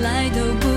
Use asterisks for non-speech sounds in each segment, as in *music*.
来都不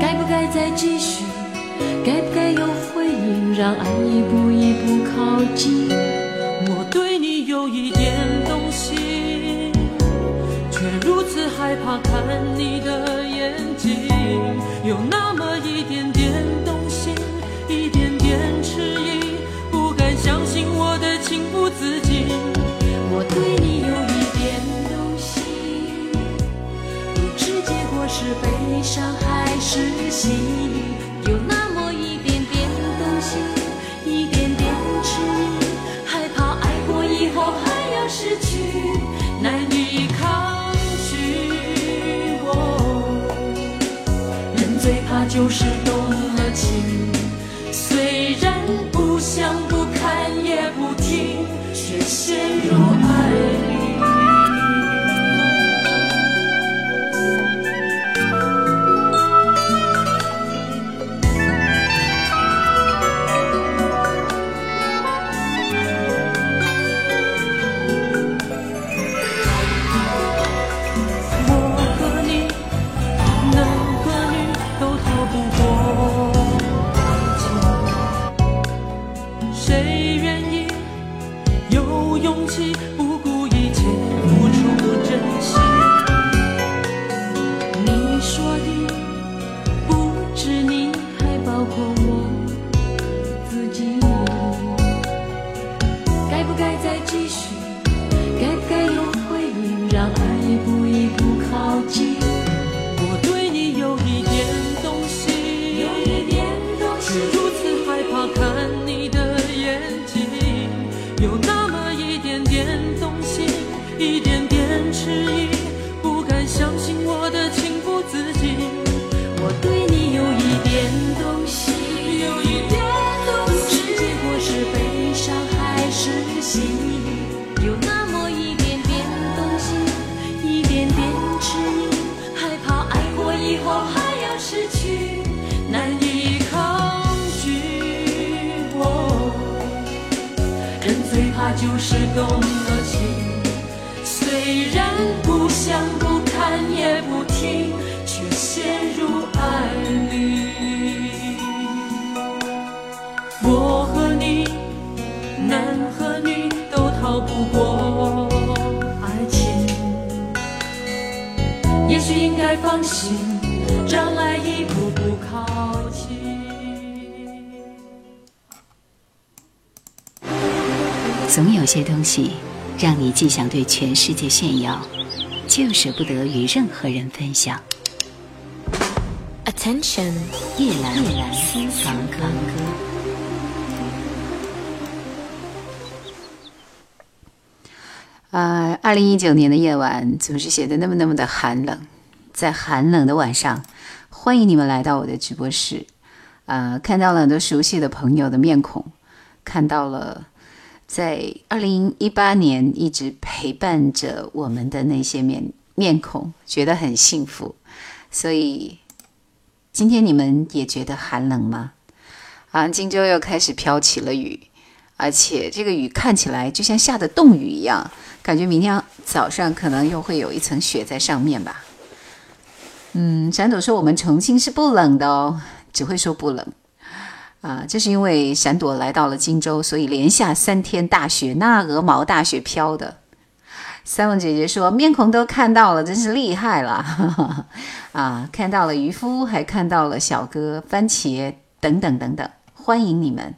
该不该再继续？该不该有回应让爱一步一步靠近？我对你有一点动心却如此害怕看你的眼睛。有那是悲伤还是喜悦，有那么一点点动心，一点点痴迷，害怕爱过以后还要失去，难以抗拒。哦，人最怕就是懂。西，让你既想对全世界炫耀，就舍不得与任何人分享。Attention，夜阑夜阑私房歌。呃，二零一九年的夜晚总是显得那么那么的寒冷，在寒冷的晚上，欢迎你们来到我的直播室。呃，看到了很多熟悉的朋友的面孔，看到了在二零一八年一直陪伴着我们的那些面面孔，觉得很幸福。所以今天你们也觉得寒冷吗？啊，荆州又开始飘起了雨，而且这个雨看起来就像下的冻雨一样，感觉明天早上可能又会有一层雪在上面吧。嗯，闪朵说我们重庆是不冷的哦，只会说不冷。啊，这是因为闪朵来到了荆州，所以连下三天大雪，那鹅毛大雪飘的。三文姐姐说面孔都看到了，真是厉害了 *laughs* 啊！看到了渔夫，还看到了小哥、番茄等等等等，欢迎你们。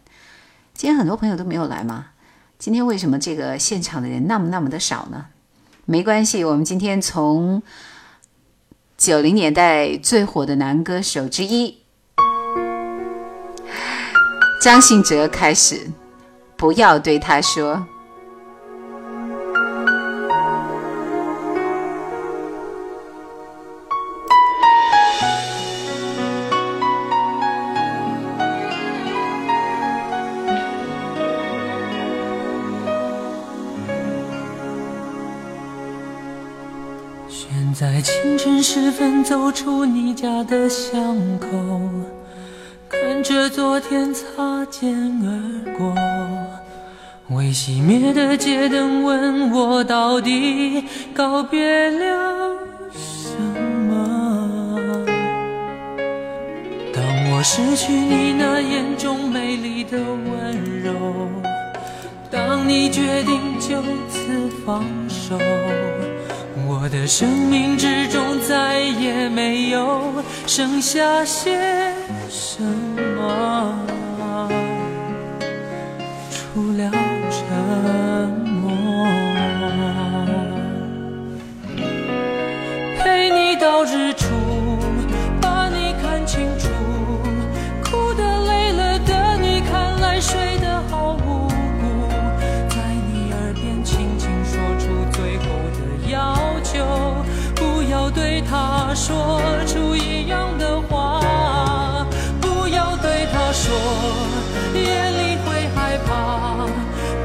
今天很多朋友都没有来吗？今天为什么这个现场的人那么那么的少呢？没关系，我们今天从九零年代最火的男歌手之一张信哲开始，不要对他说。选在清晨时分走出你家的巷口，看着昨天擦肩而过，未熄灭的街灯问我到底告别了什么？当我失去你那眼中美丽的温柔，当你决定就此放手。我的生命之中再也没有剩下些什么，除了沉默。陪你到日出，把你看清楚，哭的累了的你，看来睡得好无辜，在你耳边轻轻说出最后的要求，不要对他说出一样的话，夜里会害怕，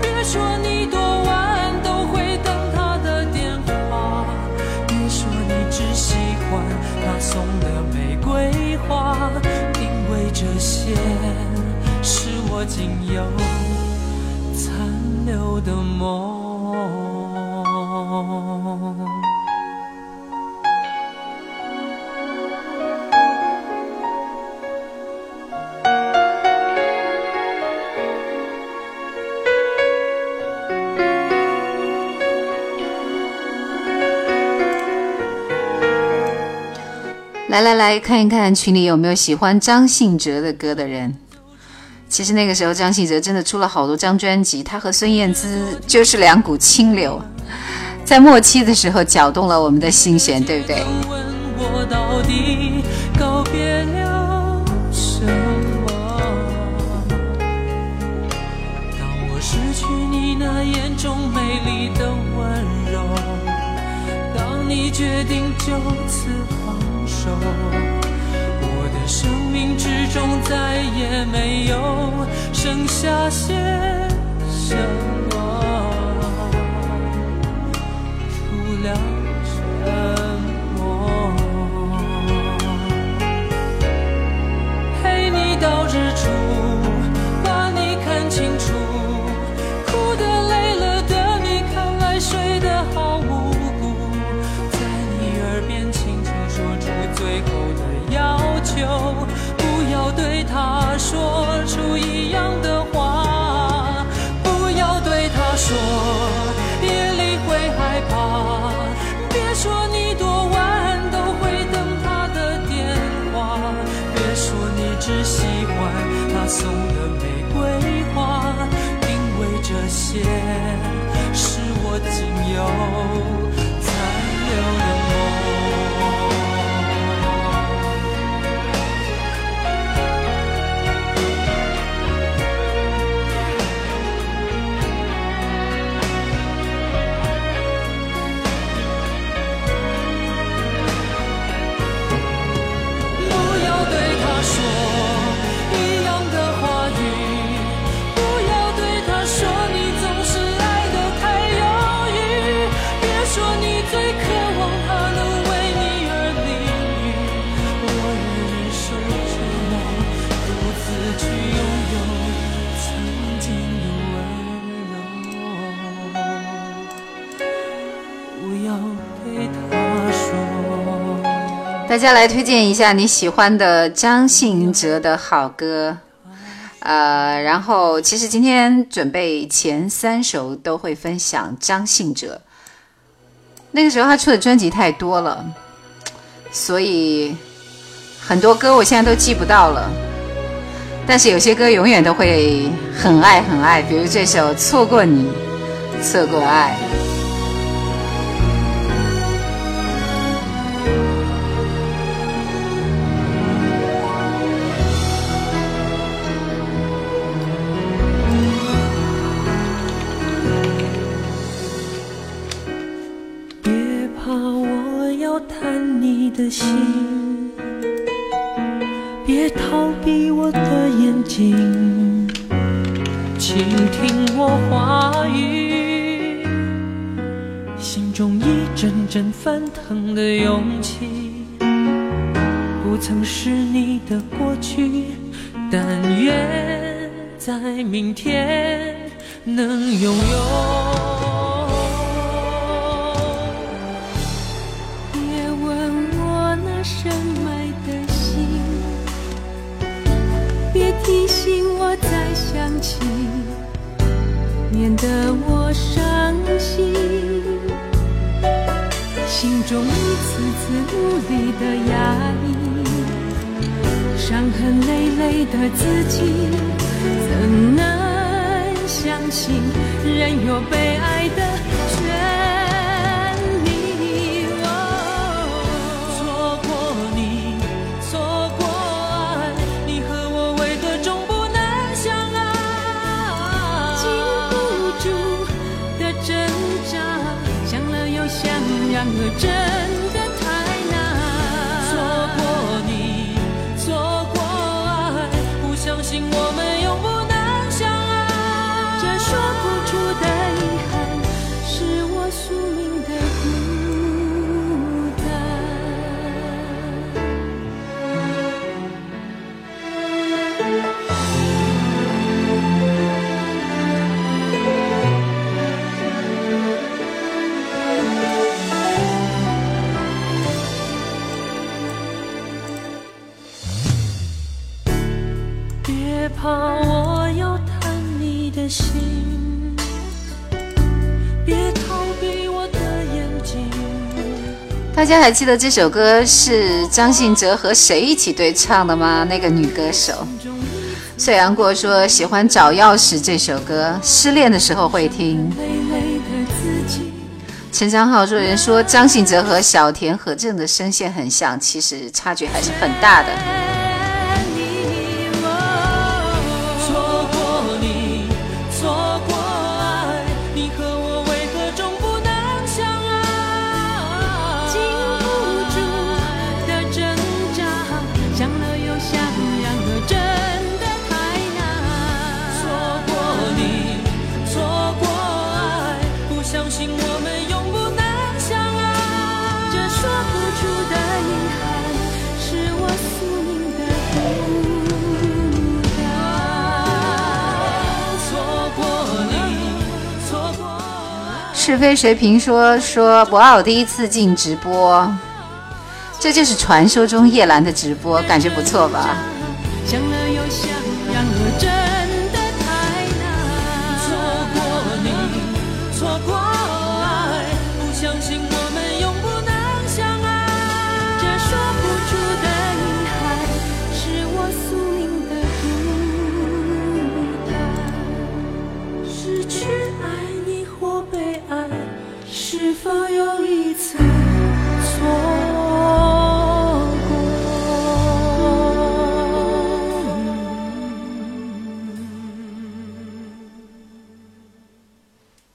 别说你多晚都会等他的电话，别说你只喜欢他送的玫瑰花，因为这些是我仅有残留的梦。来来来看一看群里有没有喜欢张信哲的歌的人。其实那个时候张信哲真的出了好多张专辑，他和孙燕姿就是两股清流，在末期的时候搅动了我们的心弦，对不对？当我失去你那眼中美丽的温柔，当你决定就此始终再也没有剩下些什么除了沉默陪你到日出把你看清楚对他。大家来推荐一下你喜欢的张信哲的好歌，呃，然后其实今天准备前三首都会分享张信哲。那个时候他出的专辑太多了，所以很多歌我现在都记不到了，但是有些歌永远都会很爱很爱，比如这首《错过你，错过爱》。的心，别逃避我的眼睛，倾听我话语，心中一阵阵翻腾的勇气，不曾是你的过去，但愿在明天能拥有。免得我伤心。心中一次次无力的压抑，伤痕累累的自己，怎能相信人有悲哀可真大家还记得这首歌是张信哲和谁一起对唱的吗？那个女歌手岁阳过说喜欢找钥匙这首歌，失恋的时候会听。陈昌浩说人说张信哲和小田和正的声线很像，其实差距还是很大的。飞谁评说说博奥第一次进直播，这就是传说中叶兰的直播，感觉不错吧？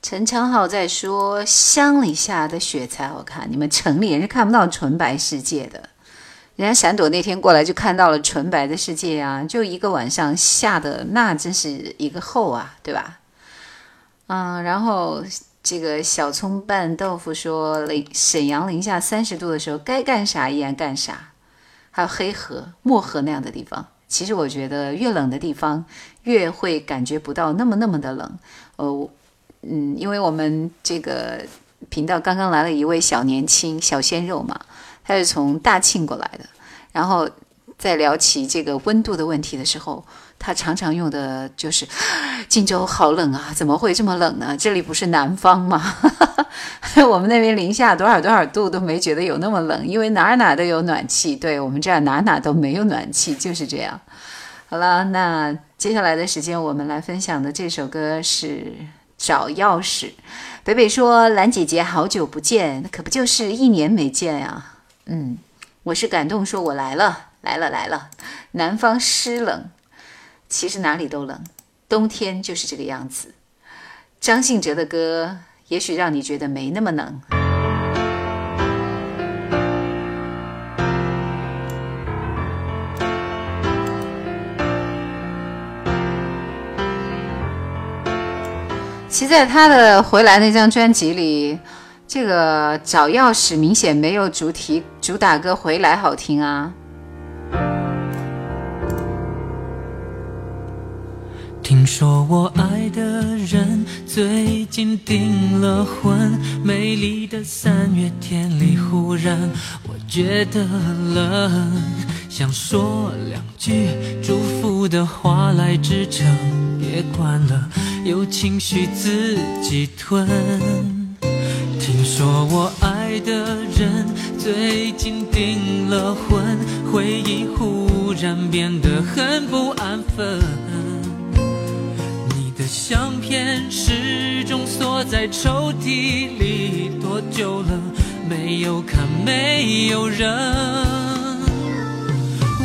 陈昌浩在说：“乡里下的雪才好看，你们城里人是看不到纯白世界的。人家闪躲那天过来就看到了纯白的世界啊！就一个晚上下的那真是一个厚啊，对吧？嗯，然后这个小葱拌豆腐说，零沈阳零下三十度的时候该干啥依然干啥。还有黑河、漠河那样的地方，其实我觉得越冷的地方越会感觉不到那么那么的冷。呃。”嗯，因为我们这个频道刚刚来了一位小年轻小鲜肉嘛，他是从大庆过来的，然后在聊起这个温度的问题的时候，他常常用的就是“荆州好冷啊，怎么会这么冷呢？这里不是南方吗？*laughs* 我们那边零下多少多少度都没觉得有那么冷，因为哪哪都有暖气，对我们这儿哪哪都没有暖气，就是这样。好了，那接下来的时间我们来分享的这首歌是。找钥匙，北北说：“兰姐姐，好久不见，那可不就是一年没见呀？”嗯，我是感动，说我来了，来了，来了。南方湿冷，其实哪里都冷，冬天就是这个样子。张信哲的歌，也许让你觉得没那么冷。其在他的回来那张专辑里，这个找钥匙明显没有主题主打歌回来好听啊。听说我爱的人最近订了婚，美丽的三月天里，忽然我觉得冷，想说两句祝福的话来支撑，别管了。有情绪自己吞。听说我爱的人最近订了婚，回忆忽然变得很不安分。你的相片始终锁在抽屉里，多久了没有看，没有人。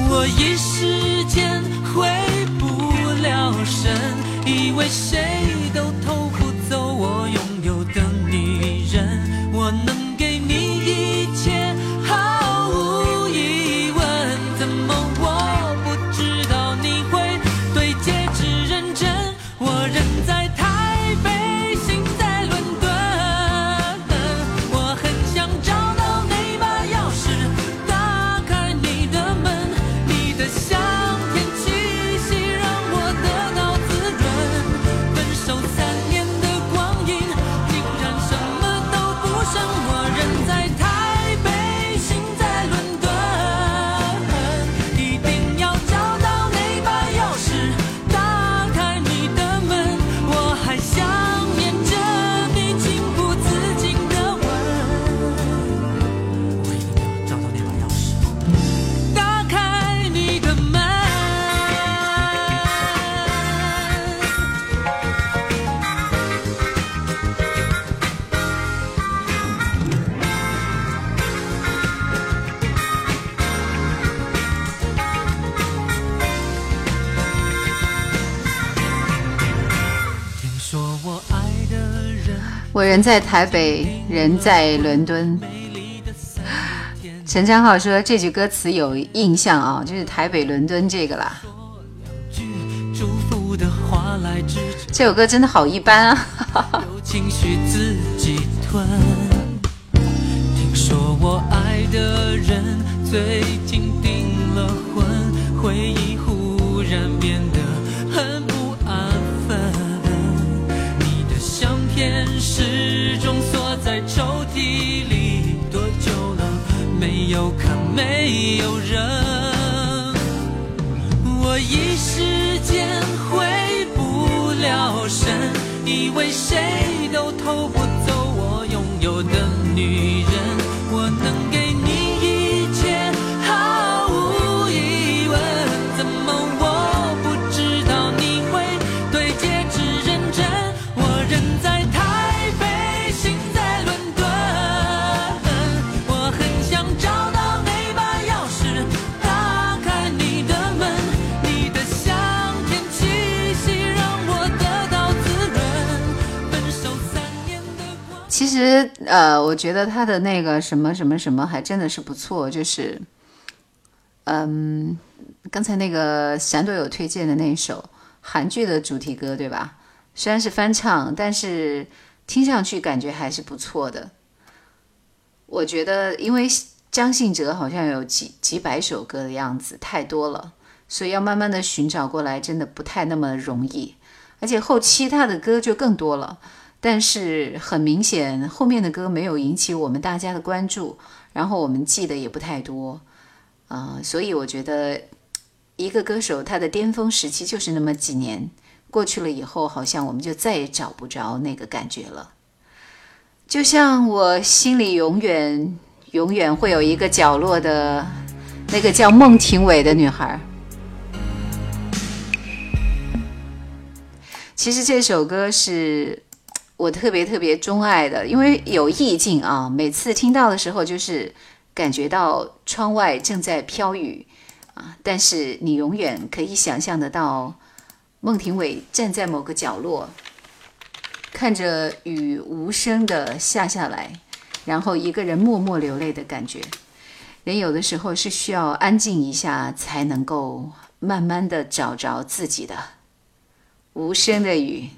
我一时间回。为谁人在台北，人在伦敦。陈昌浩说这句歌词有印象啊，就是台北伦敦这个啦。这首歌真的好一般啊。听说我爱的人最有可？没有人。我一时间回不了神，以为谁都偷不走我拥有的女人。其实，呃，我觉得他的那个什么什么什么还真的是不错，就是，嗯，刚才那个闪朵有推荐的那首韩剧的主题歌，对吧？虽然是翻唱，但是听上去感觉还是不错的。我觉得，因为张信哲好像有几几百首歌的样子，太多了，所以要慢慢的寻找过来，真的不太那么容易。而且后期他的歌就更多了。但是很明显，后面的歌没有引起我们大家的关注，然后我们记得也不太多，啊、所以我觉得一个歌手他的巅峰时期就是那么几年，过去了以后，好像我们就再也找不着那个感觉了。就像我心里永远永远会有一个角落的那个叫孟庭苇的女孩。其实这首歌是我特别特别钟爱的，因为有意境啊。每次听到的时候，就是感觉到窗外正在飘雨啊，但是你永远可以想象得到孟庭苇站在某个角落，看着雨无声的下下来，然后一个人默默流泪的感觉。人有的时候是需要安静一下，才能够慢慢的找着自己的。无声的雨。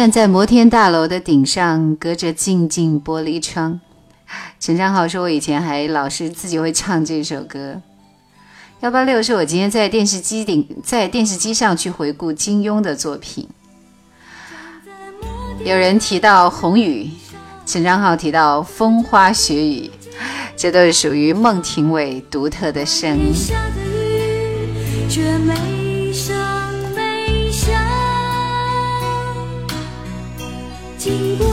站在摩天大楼的顶上，隔着静静玻璃窗。陈昌浩说：“我以前还老是自己会唱这首歌。”幺八六是我今天在电视机顶，在电视机上去回顾金庸的作品。有人提到红雨，陈昌浩提到风花雪雨，这都是属于孟庭苇独特的声音。经过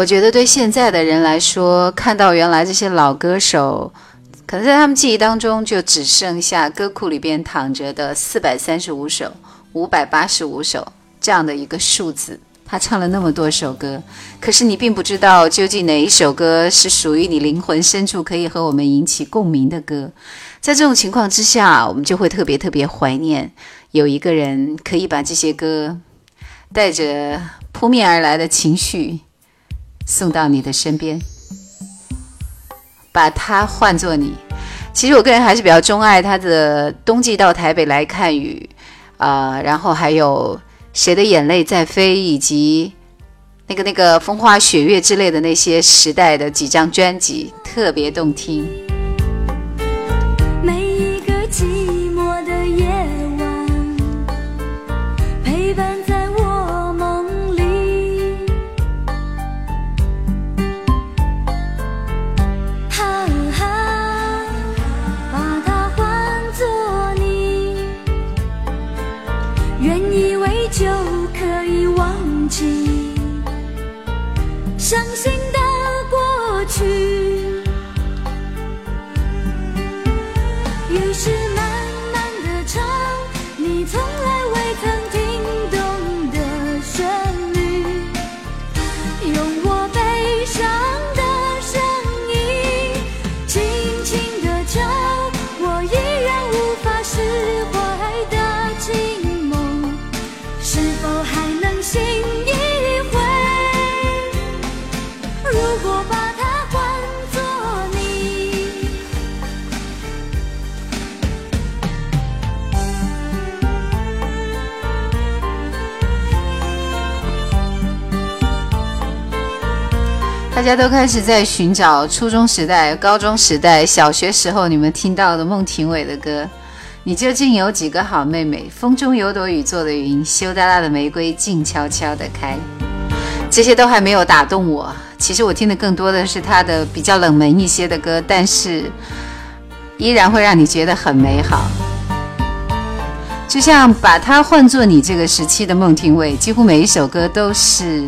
我觉得对现在的人来说，看到原来这些老歌手，可能在他们记忆当中就只剩下歌库里边躺着的四百三十五首、五百八十五首这样的一个数字。他唱了那么多首歌，可是你并不知道究竟哪一首歌是属于你灵魂深处可以和我们引起共鸣的歌。在这种情况之下，我们就会特别特别怀念有一个人可以把这些歌带着扑面而来的情绪。送到你的身边，把它换作你。其实我个人还是比较钟爱他的《冬季到台北来看雨》，啊，然后还有《谁的眼泪在飞》，以及那个那个风花雪月之类的那些时代的几张专辑，特别动听。大家都开始在寻找初中时代、高中时代、小学时候你们听到的孟庭苇的歌。你究竟有几个好妹妹？风中有朵雨做的云，羞答答的玫瑰静悄悄的开。这些都还没有打动我。其实我听的更多的是他的比较冷门一些的歌，但是依然会让你觉得很美好。就像把它换作你这个时期的孟庭苇，几乎每一首歌都是。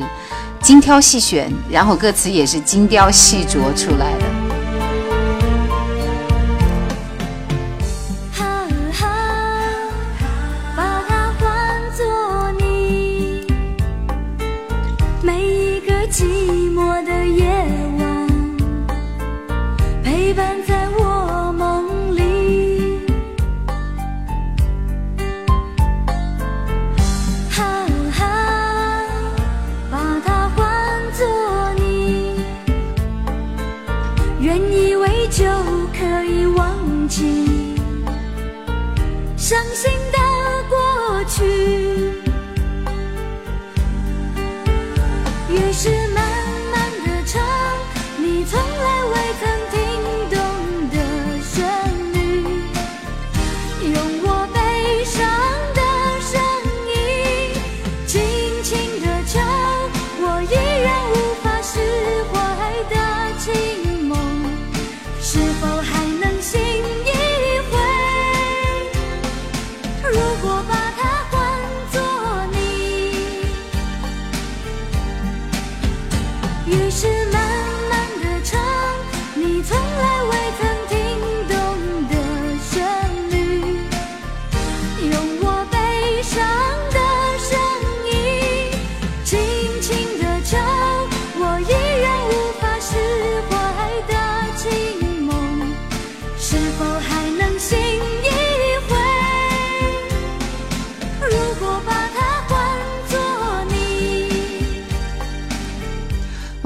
精挑细选，然后歌词也是精雕细琢出来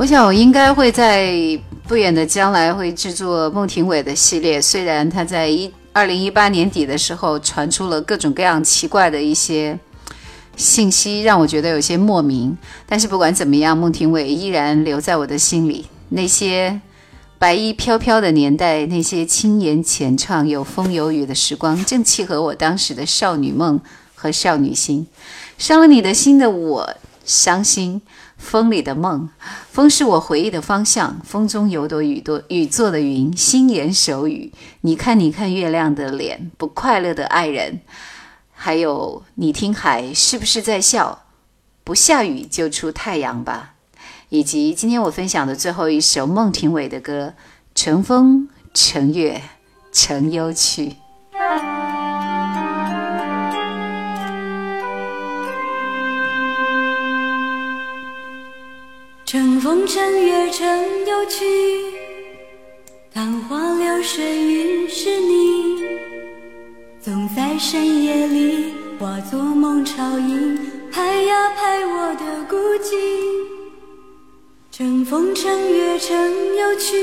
我想我应该会在不远的将来会制作孟庭苇的系列。虽然他在一二零一八年底的时候传出了各种各样奇怪的一些信息，让我觉得有些莫名。但是不管怎么样，孟庭苇依然留在我的心里。那些白衣飘飘的年代，那些轻言浅唱、有风有雨的时光，正契合我当时的少女梦和少女心。伤了你的心的我，伤心。风里的梦，风是我回忆的方向。风中有朵雨朵雨做的云，心言手语。你看，你看月亮的脸，不快乐的爱人。还有，你听海是不是在笑？不下雨就出太阳吧。以及今天我分享的最后一首孟庭苇的歌《乘风乘月乘忧去》。乘风乘月乘忧去，看花流水云是你，总在深夜里化作梦潮影，拍呀拍我的孤寂。乘风乘月乘忧去，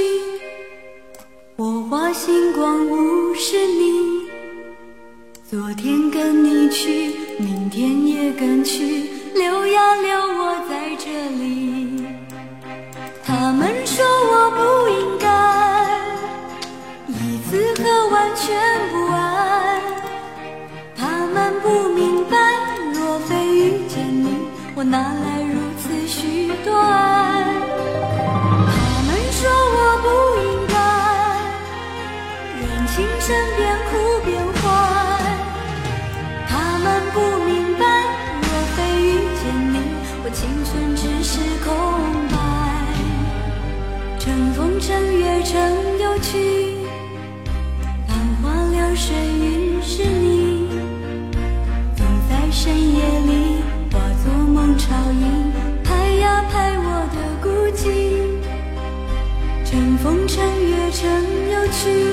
火花星光物是你。昨天跟你去，明天也跟去，留呀留我在这里。他们说我不应该一次和完全不爱，他们不明白，若非遇见你，我哪来如此许多爱？情深边成有趣，繁花流水云是你，总在深夜里化作梦潮音，拍呀拍我的孤寂。乘风乘月乘忧去。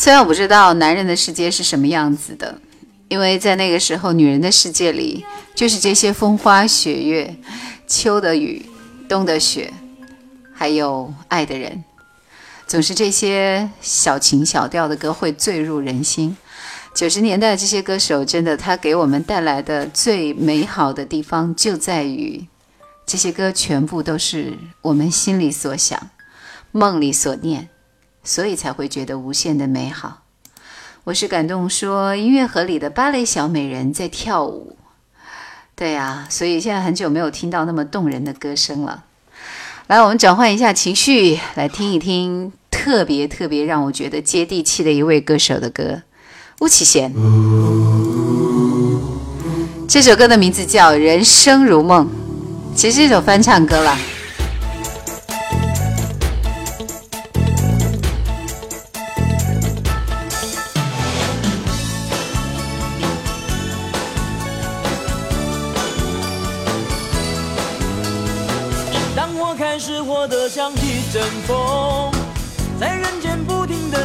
虽然我不知道男人的世界是什么样子的，因为在那个时候，女人的世界里就是这些风花雪月、秋的雨、冬的雪，还有爱的人，总是这些小情小调的歌会坠入人心。九十年代这些歌手真的，他给我们带来的最美好的地方就在于，这些歌全部都是我们心里所想、梦里所念。所以才会觉得无限的美好。我是感动，说音乐盒里的芭蕾小美人在跳舞。对呀，所以现在很久没有听到那么动人的歌声了。来，我们转换一下情绪，来听一听特别特别让我觉得接地气的一位歌手的歌——巫启贤。这首歌的名字叫《人生如梦》，其实是一首翻唱歌了。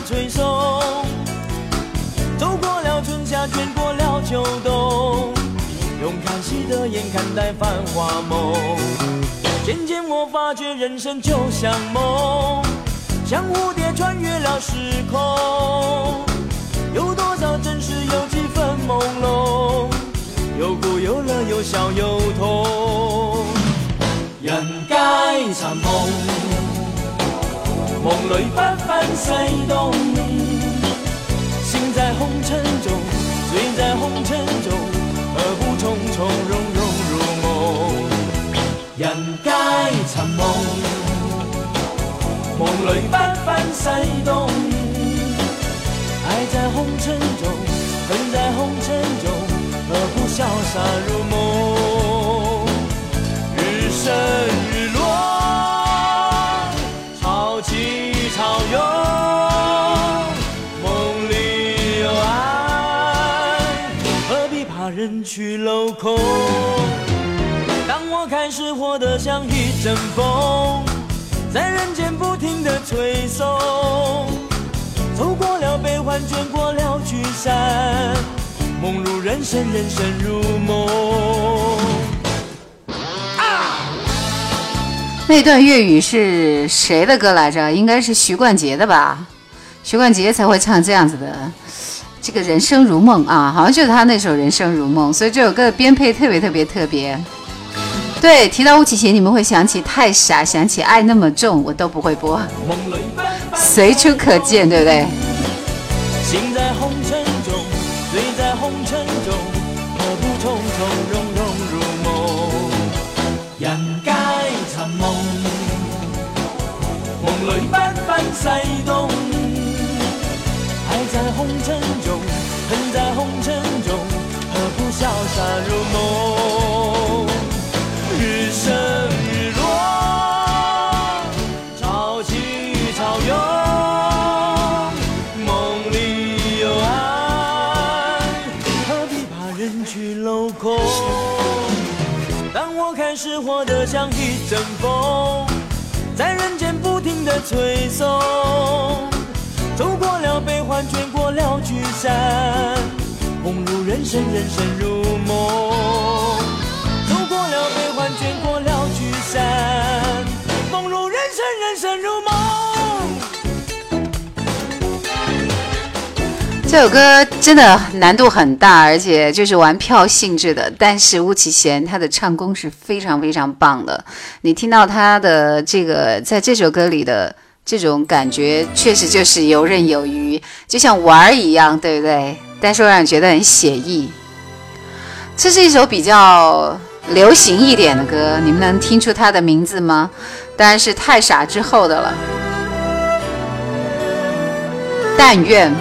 吹送。走过了春夏，卷过了秋冬，用看戏的眼看待繁华梦。渐渐我发觉人生就像梦，像蝴蝶穿越了时空。有多少真实，有几分朦胧，有苦有乐，有笑有痛。人该。残梦，梦里不分西东，心在红尘中，醉在红尘中，何不从从容容入梦？人皆寻梦，梦里不分西东，爱在红尘中，恨在红尘中，何不潇洒入梦？去楼空？当我开始活得像一阵风，在人间不停的吹送，走过了悲欢，卷过了聚散，梦如人生，人生如梦。那段粤语是谁的歌来着？应该是徐冠杰的吧？徐冠杰才会唱这样子的，这个人生如梦啊，好像就是他那首《人生如梦》，所以这首歌的编配特别特别特别。对，提到巫启贤，你们会想起太傻，想起爱那么重，我都不会播，梦里奔奔随处可见，对不对？心在红尘中，醉在红尘中，何不从从容容入梦？人皆寻梦，梦里不分西东。爱在红尘不潇洒入梦？日升日落，潮起潮涌，梦里有爱，何必怕人去楼空？当我开始活得像一阵风，在人间不停的吹送，走过了悲欢，卷过了聚散，梦如人生，人生如梦。走过了悲欢，卷过了聚散，梦如人生，人生如梦。这首歌真的难度很大，而且就是玩票性质的。但是巫启贤他的唱功是非常非常棒的，你听到他的这个在这首歌里的这种感觉，确实就是游刃有余，就像玩儿一样，对不对？但是又让人觉得很写意。这是一首比较流行一点的歌，你们能听出它的名字吗？当然是《太傻》之后的了。但愿。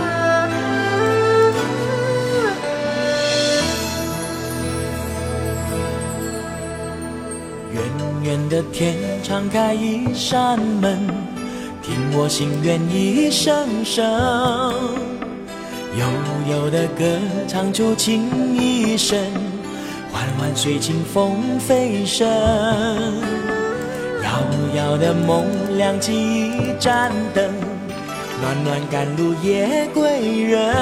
远远的天敞开一扇门，听我心愿一声声，悠悠的歌唱出情意深，缓缓随清风飞升，遥遥的梦亮起一盏灯，暖暖赶路夜归人，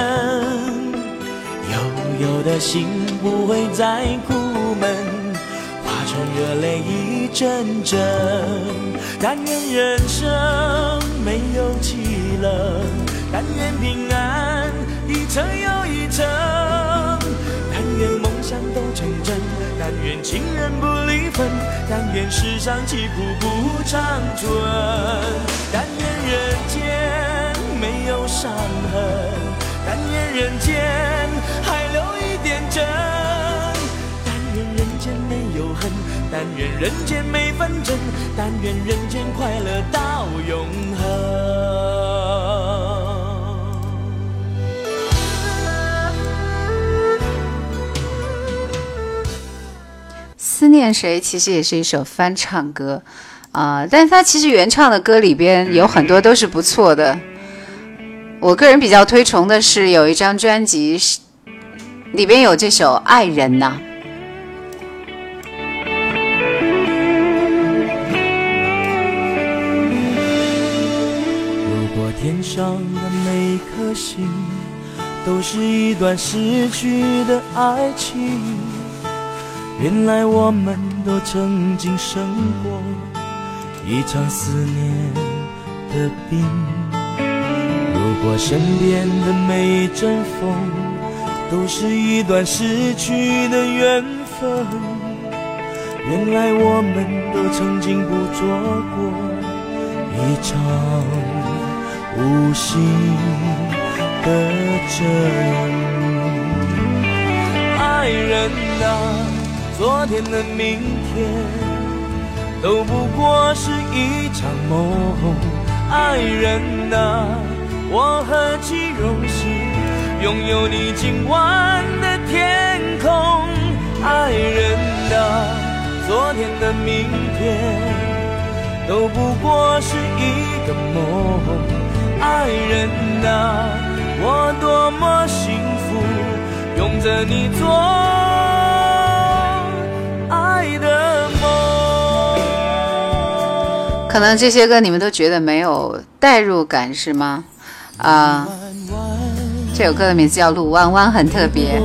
悠悠的心不会再苦闷。化成热泪一阵阵。但愿人生没有凄冷，但愿平安程又一程，但愿梦想都成真，但愿情人不离分，但愿世上疾苦不长存，但愿人间没有伤痕，但愿人间还留一点真。但愿人间没有恨，但愿人间没纷争，但愿人间快乐到永恒。思念谁其实也是一首翻唱歌。啊、但是它其实原唱的歌里边有很多都是不错的。我个人比较推崇的是有一张专辑是里边有这首《爱人》呐、如果天上的每颗星都是一段失去的爱情，原来我们都曾经生过一场思念的病。如果身边的每一阵风都是一段失去的缘分，原来我们都曾经捕捉过一场无心的真。爱人啊，昨天的明天都不过是一场梦。爱人啊，我何其荣幸拥有你今晚的天空。爱人啊。昨天的明天都不过是一个梦，爱人啊，我多么幸福，拥着你做。可能这些歌你们都觉得没有代入感是吗？啊，这首歌的名字叫《路弯弯》，很特别。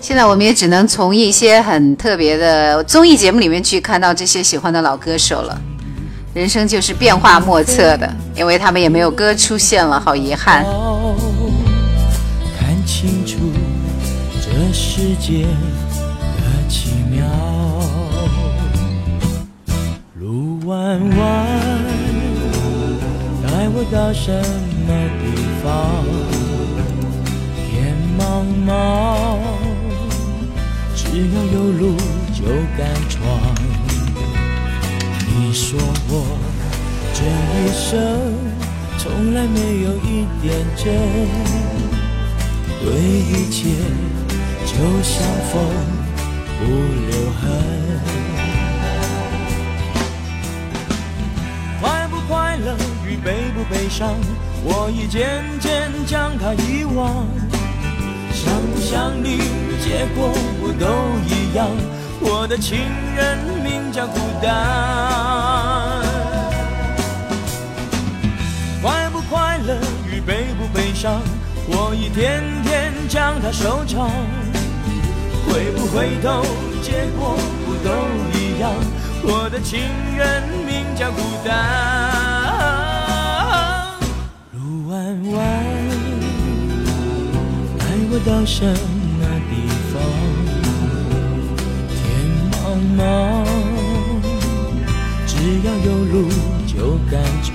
现在我们也只能从一些很特别的综艺节目里面去看到这些喜欢的老歌手了。人生就是变化莫测的，因为他们也没有歌出现了，好遗憾。清楚这世界的奇妙，路弯弯，带我到什么地方？天茫茫，只要有路就敢闯。你说我这一生从来没有一点真，对一切就像风不留痕。快不快乐与悲不悲伤，我已渐渐将它遗忘。想不想你，结果不都一样。我的情人名叫孤单。快不快乐与悲不悲伤，我一天天将它收藏。回不回头，结果不都一样。我的情人名叫孤单。路弯弯。带我到什么地方？天茫茫，只要有路就敢闯。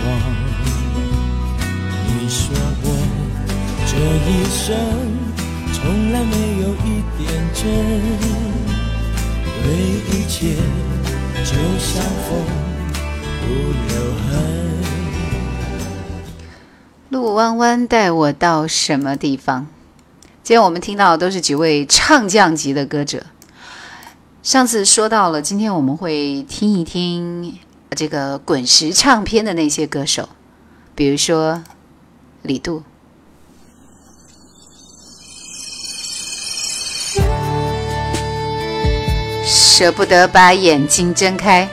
你说我这一生从来没有一点真，对一切就像风不留痕。路弯弯，带我到什么地方？今天我们听到的都是几位唱将级的歌者。上次说到了，今天我们会听一听这个滚石唱片的那些歌手，比如说李杜。舍不得把眼睛睁开。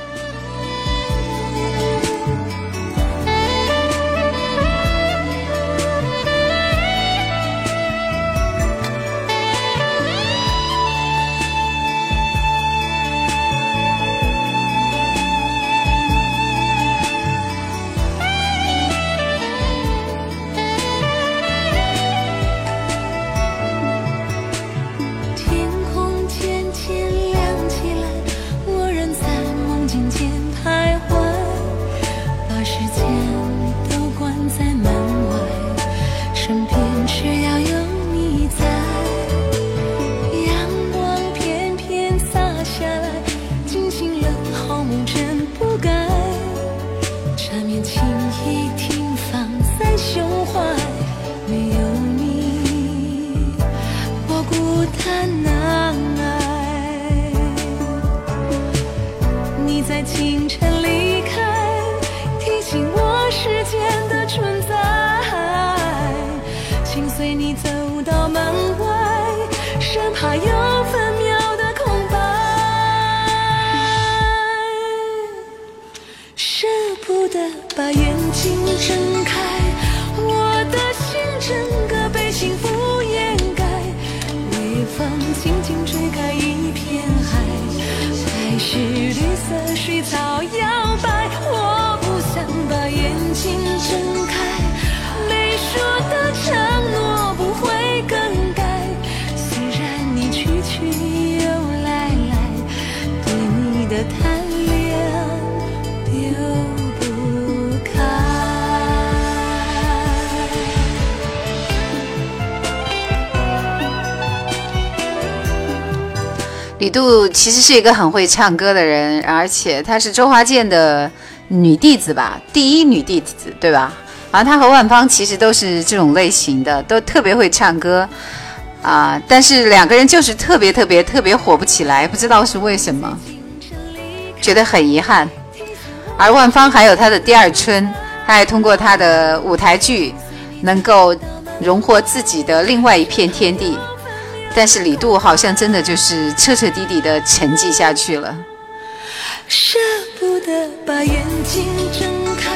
是一个很会唱歌的人，而且她是周华健的女弟子吧，第一女弟子，对吧？然后她和万芳其实都是这种类型的，都特别会唱歌啊，但是两个人就是特别特别特别火不起来，不知道是为什么，觉得很遗憾。而万芳还有她的第二春，她还通过她的舞台剧能够荣获自己的另外一片天地。但是李杜好像真的就是彻彻底底的沉寂下去了。舍不得把眼睛睁开，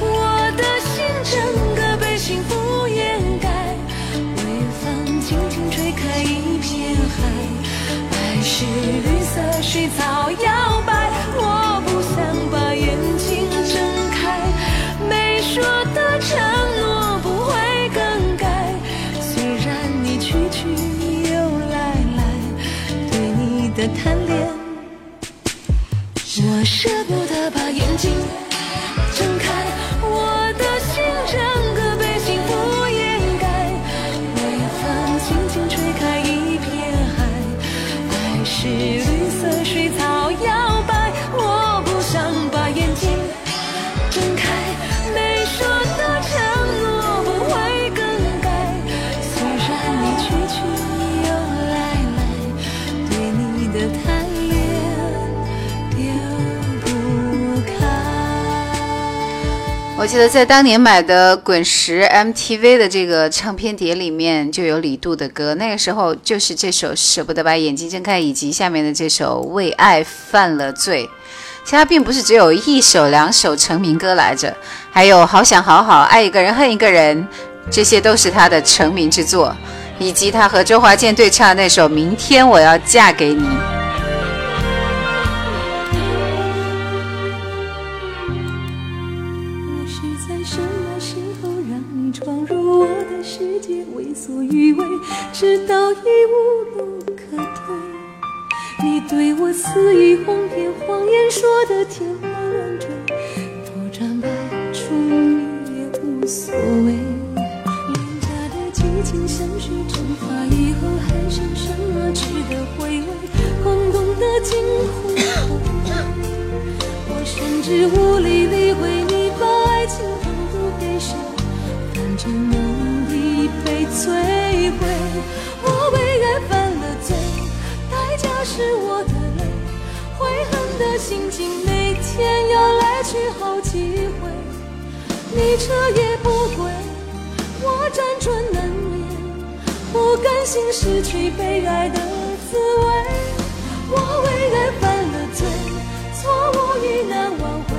我的心整个被幸福掩盖。微风轻轻吹开一片海，爱是绿色水草摇眼睛。我记得在当年买的滚石 MTV 的这个唱片碟里面就有李杜的歌，那个时候就是这首《舍不得把眼睛睁开》，以及下面的这首《为爱犯了罪》。其他并不是只有一首两首成名歌来着，还有《好想好好爱一个人恨一个人》，这些都是他的成名之作，以及他和周华健对唱那首《明天我要嫁给你》。直到已无路可退，你对我肆意哄骗，谎言说的天花乱坠，破绽百出你也无所谓。廉价的激情相许蒸发以后，还剩什么值得回味？空洞的惊呼，我甚至无力理会你把爱情分不给谁，反正被摧。毁，我为爱犯了罪，代价是我的泪，悔恨的心情每天要来去好几回。你彻夜不归，我辗转难眠，不甘心失去被爱的滋味。我为爱犯了罪，错误已难挽回，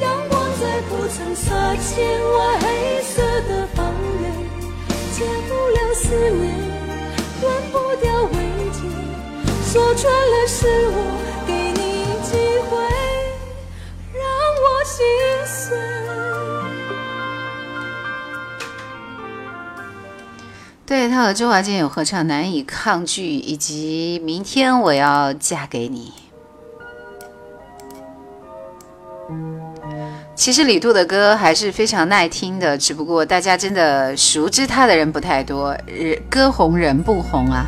阳光再不曾洒进我黑色的房檐。戒不了思念，断不掉慰藉，说穿了是我给你机会，让我心碎。对他和周华健有合唱《难以抗拒》，以及《明天我要嫁给你》。其实李杜的歌还是非常耐听的，只不过大家真的熟知他的人不太多，歌红人不红啊。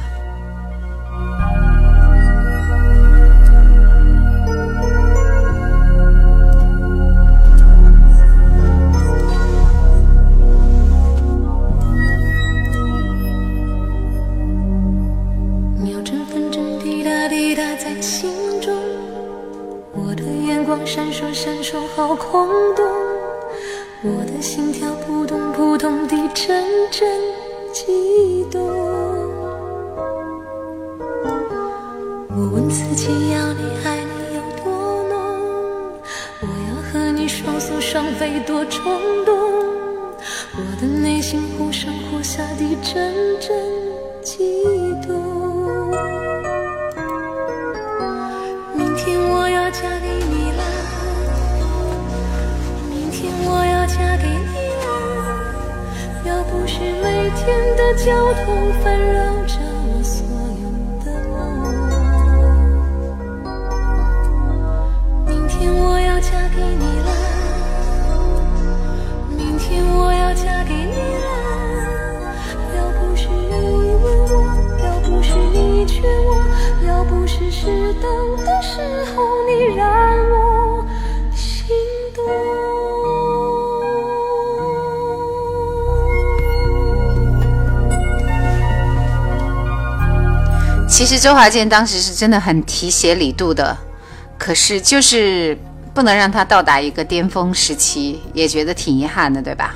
秒针分针滴答滴答在心光闪烁闪烁，好空洞。我的心跳扑通扑通地阵阵悸动。我问自己，要你爱你有多浓？我要和你双宿双飞多冲动。我的内心忽上忽下地阵阵悸动。交通纷扰。周华健当时是真的很提携李杜的，可是就是不能让他到达一个巅峰时期，也觉得挺遗憾的，对吧？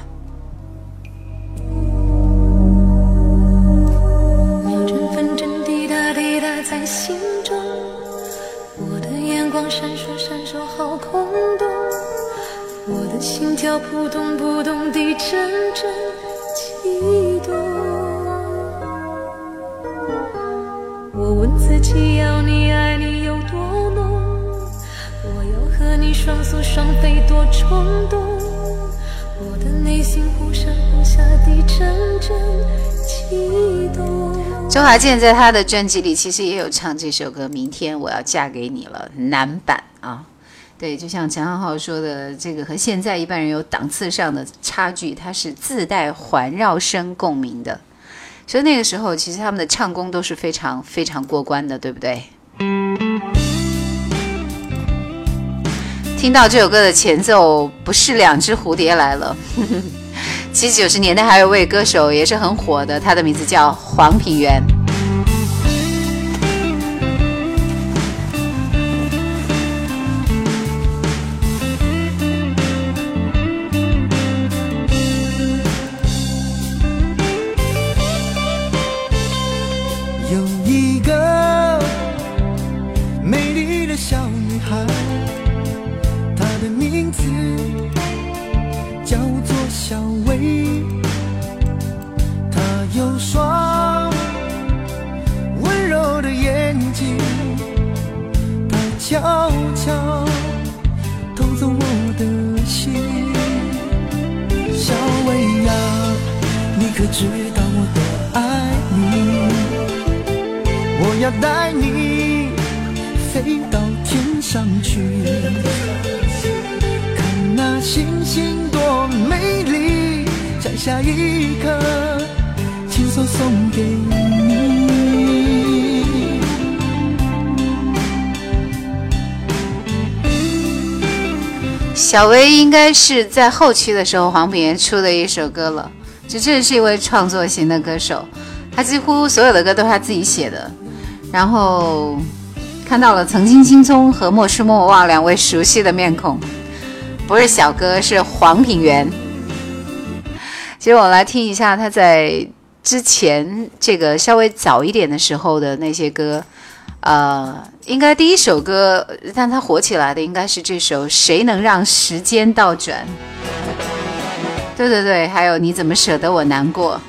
秒针分针滴答滴答在心中，我的眼光闪烁闪烁好空洞，我的心跳扑通扑通地阵阵双宿双飞多冲动？我的内心忽上忽下的阵阵悸动。周华健在他的专辑里其实也有唱这首歌《明天我要嫁给你了》男版啊。对，就像陈浩浩说的，这个和现在一般人有档次上的差距，它是自带环绕声共鸣的。所以那个时候，其实他们的唱功都是非常非常过关的，对不对？听到这首歌的前奏，不是两只蝴蝶来了。*laughs* 其实九十年代还有位歌手也是很火的，他的名字叫黄品源。应该是在后期的时候，黄品源出的一首歌了。这真是一位创作型的歌手，他几乎所有的歌都是他自己写的。然后看到了曾经青葱和莫失莫忘两位熟悉的面孔，不是小哥，是黄品源。其实我来听一下他在之前这个稍微早一点的时候的那些歌。呃，应该第一首歌但他火起来的应该是这首《谁能让时间倒转》。对对对，还有你怎么舍得我难过？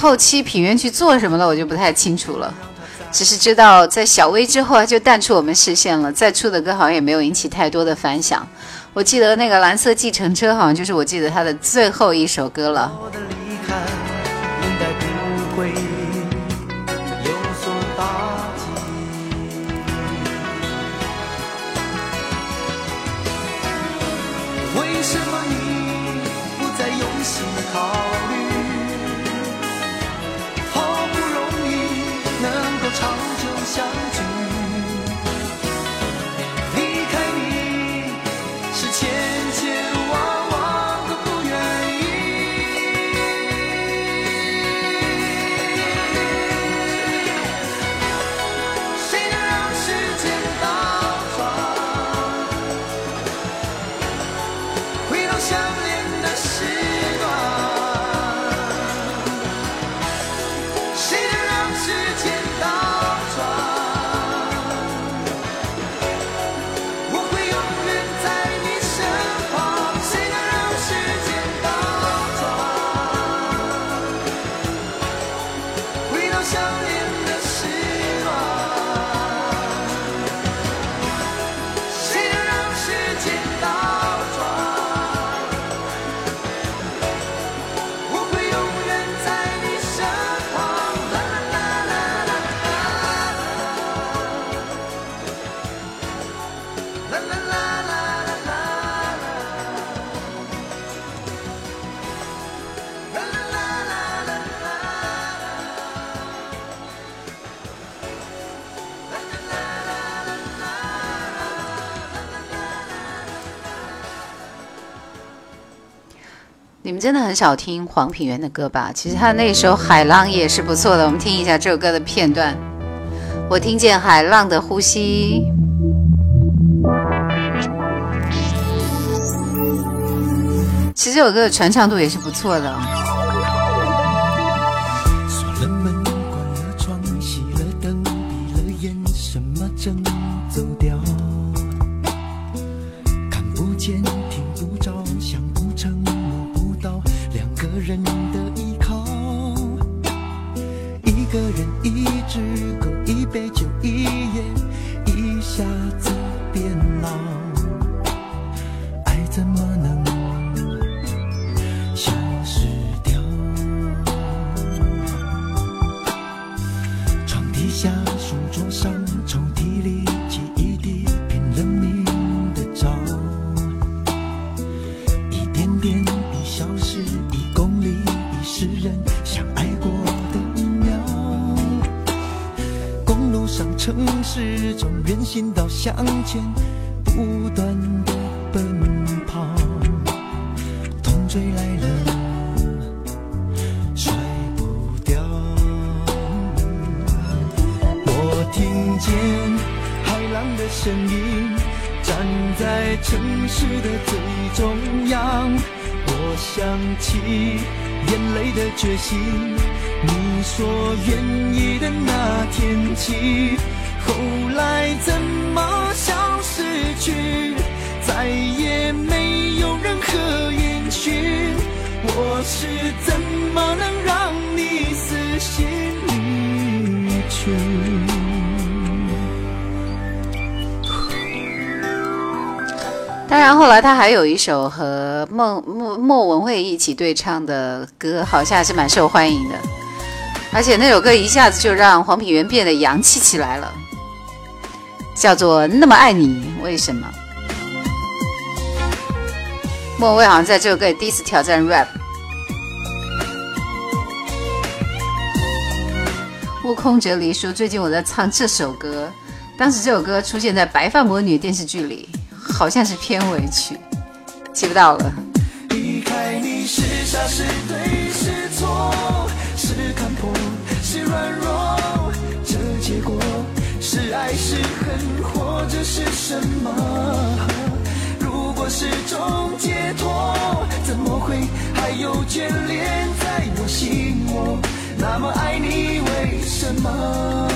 后期品源去做什么了，我就不太清楚了。只是知道在小薇之后就淡出我们视线了，再出的歌好像也没有引起太多的反响。我记得那个蓝色计程车好像就是我记得他的最后一首歌了。真的很少听黄品源的歌吧？其实他那首《海浪》也是不错的。我们听一下这首歌的片段。我听见海浪的呼吸。其实这首歌的传唱度也是不错的。身影站在城市的最中央，我想起眼泪的决心，你说愿意的那天起，后来怎么消失去，再也没有任何音讯，我是怎么能让你死心离去？当然，后来他还有一首和莫莫莫文蔚一起对唱的歌，好像还是蛮受欢迎的。而且那首歌一下子就让黄品源变得洋气起来了，叫做《那么爱你为什么》。莫文蔚好像在这首歌里第一次挑战 rap。悟空哲离说：“最近我在唱这首歌，当时这首歌出现在《白发魔女》电视剧里。”好像是片尾曲，记不到了。离开你是傻是对是错，是看破是软弱，这结果是爱是恨或者是什么？如果是种解脱，怎么会还有眷恋在我心窝？那么爱你为什么？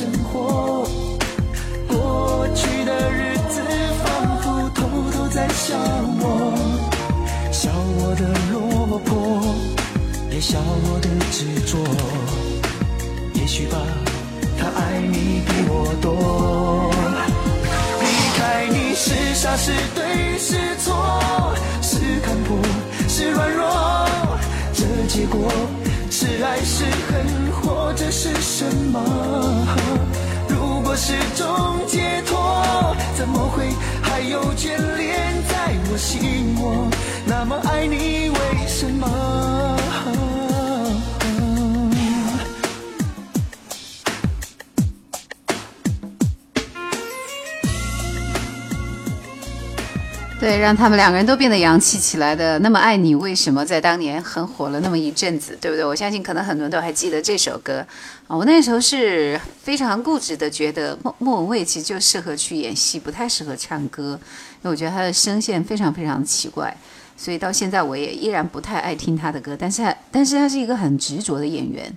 生活过去的日子仿佛偷偷在笑我笑我的落魄也笑我的执着也许吧他爱你比我多离开你是傻是对是错是看破是软弱这结果是爱是恨，或者是什么？如果是种解脱，怎么会还有眷恋在我心窝？那么爱你，为什么？对，让他们两个人都变得洋气起来的。那么爱你，为什么在当年很火了那么一阵子，对不对？我相信可能很多人都还记得这首歌啊。我那时候是非常固执的，觉得莫莫文蔚其实就适合去演戏，不太适合唱歌，因为我觉得他的声线非常非常奇怪。所以到现在我也依然不太爱听他的歌。但是，但是他是一个很执着的演员，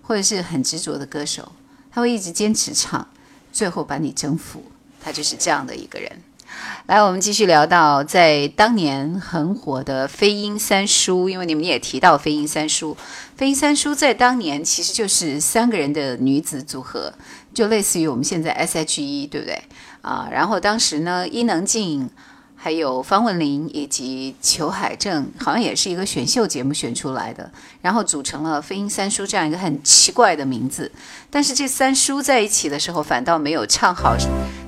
或者是很执着的歌手，他会一直坚持唱，最后把你征服。他就是这样的一个人。来，我们继续聊到在当年很火的飞鹰三叔，因为你们也提到飞鹰三叔，飞鹰三叔在当年其实就是三个人的女子组合，就类似于我们现在 S.H.E，对不对啊？然后当时呢，伊能静。还有方文琳以及裘海正，好像也是一个选秀节目选出来的，然后组成了飞鹰三叔这样一个很奇怪的名字。但是这三叔在一起的时候，反倒没有唱好，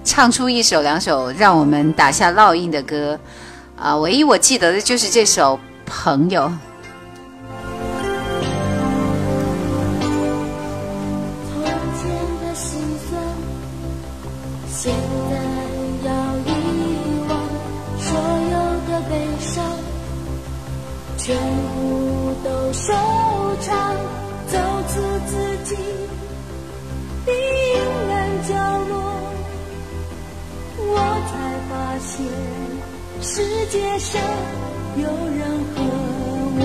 唱出一首两首让我们打下烙印的歌。啊，唯一我记得的就是这首《朋友》。收场，走出自己的阴暗角落，我才发现世界上有人和。我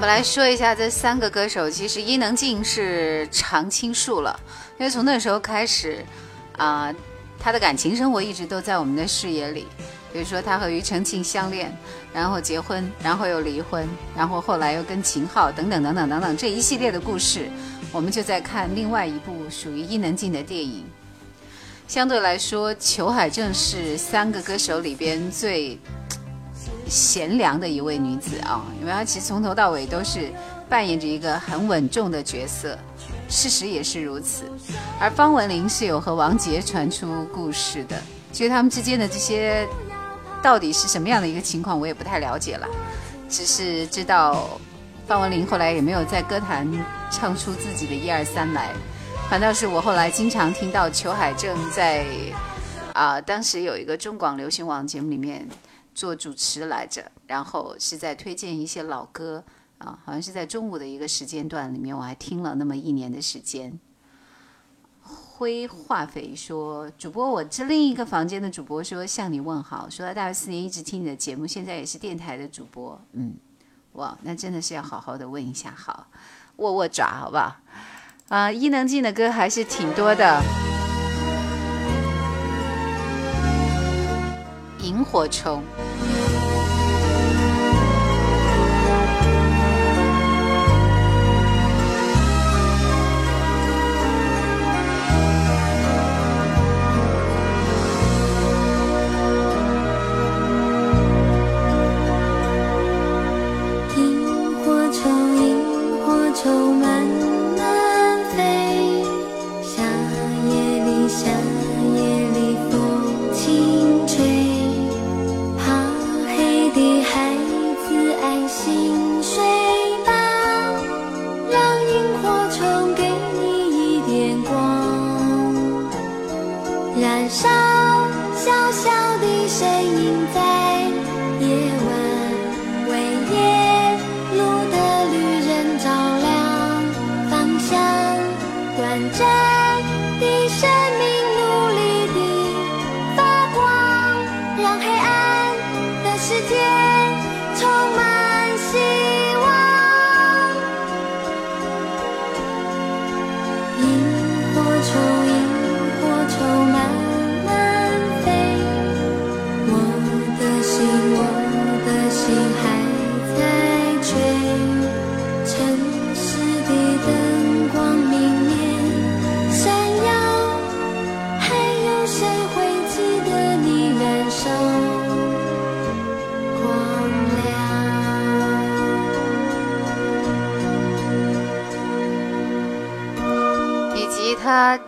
我们来说一下这三个歌手，其实伊能静是常青树了，因为从那时候开始，啊，她的感情生活一直都在我们的视野里。比如说，她和庾澄庆相恋，然后结婚，然后又离婚，然后后来又跟秦昊等等等等等等这一系列的故事，我们就在看另外一部属于伊能静的电影。相对来说，裘海正是三个歌手里边最。贤良的一位女子啊，因为她其实从头到尾都是扮演着一个很稳重的角色，事实也是如此。而方文琳是有和王杰传出故事的，其实他们之间的这些到底是什么样的一个情况，我也不太了解了，只是知道方文琳后来也没有在歌坛唱出自己的一二三来，反倒是我后来经常听到裘海正在啊，当时有一个中广流行网节目里面。做主持来着，然后是在推荐一些老歌啊，好像是在中午的一个时间段里面，我还听了那么一年的时间。灰化肥说：“主播，我这另一个房间的主播说向你问好，说他大学四年一直听你的节目，现在也是电台的主播。嗯，哇，那真的是要好好的问一下，好，握握爪，好不好？啊，伊能静的歌还是挺多的。”萤火虫。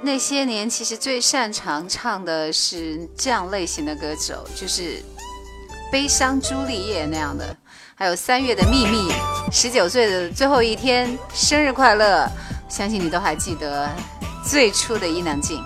那些年其实最擅长唱的是这样类型的歌手，就是《悲伤朱丽叶》那样的，还有《三月的秘密》，十九岁的最后一天，生日快乐！相信你都还记得最初的伊能静。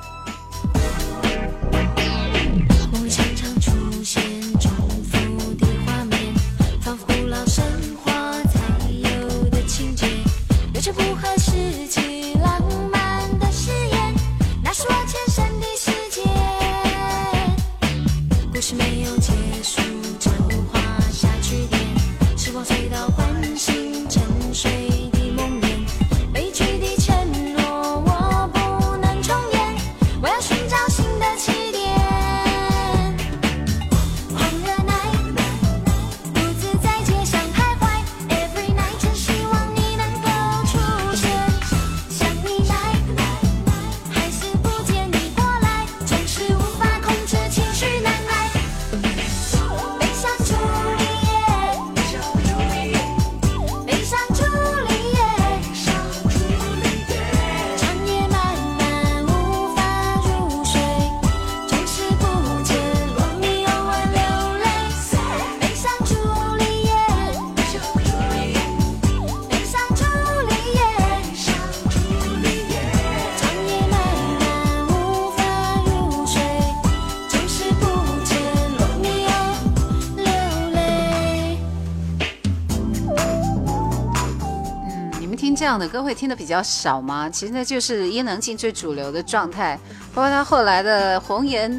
样的歌会听的比较少吗？其实那就是伊能静最主流的状态，包括她后来的《红颜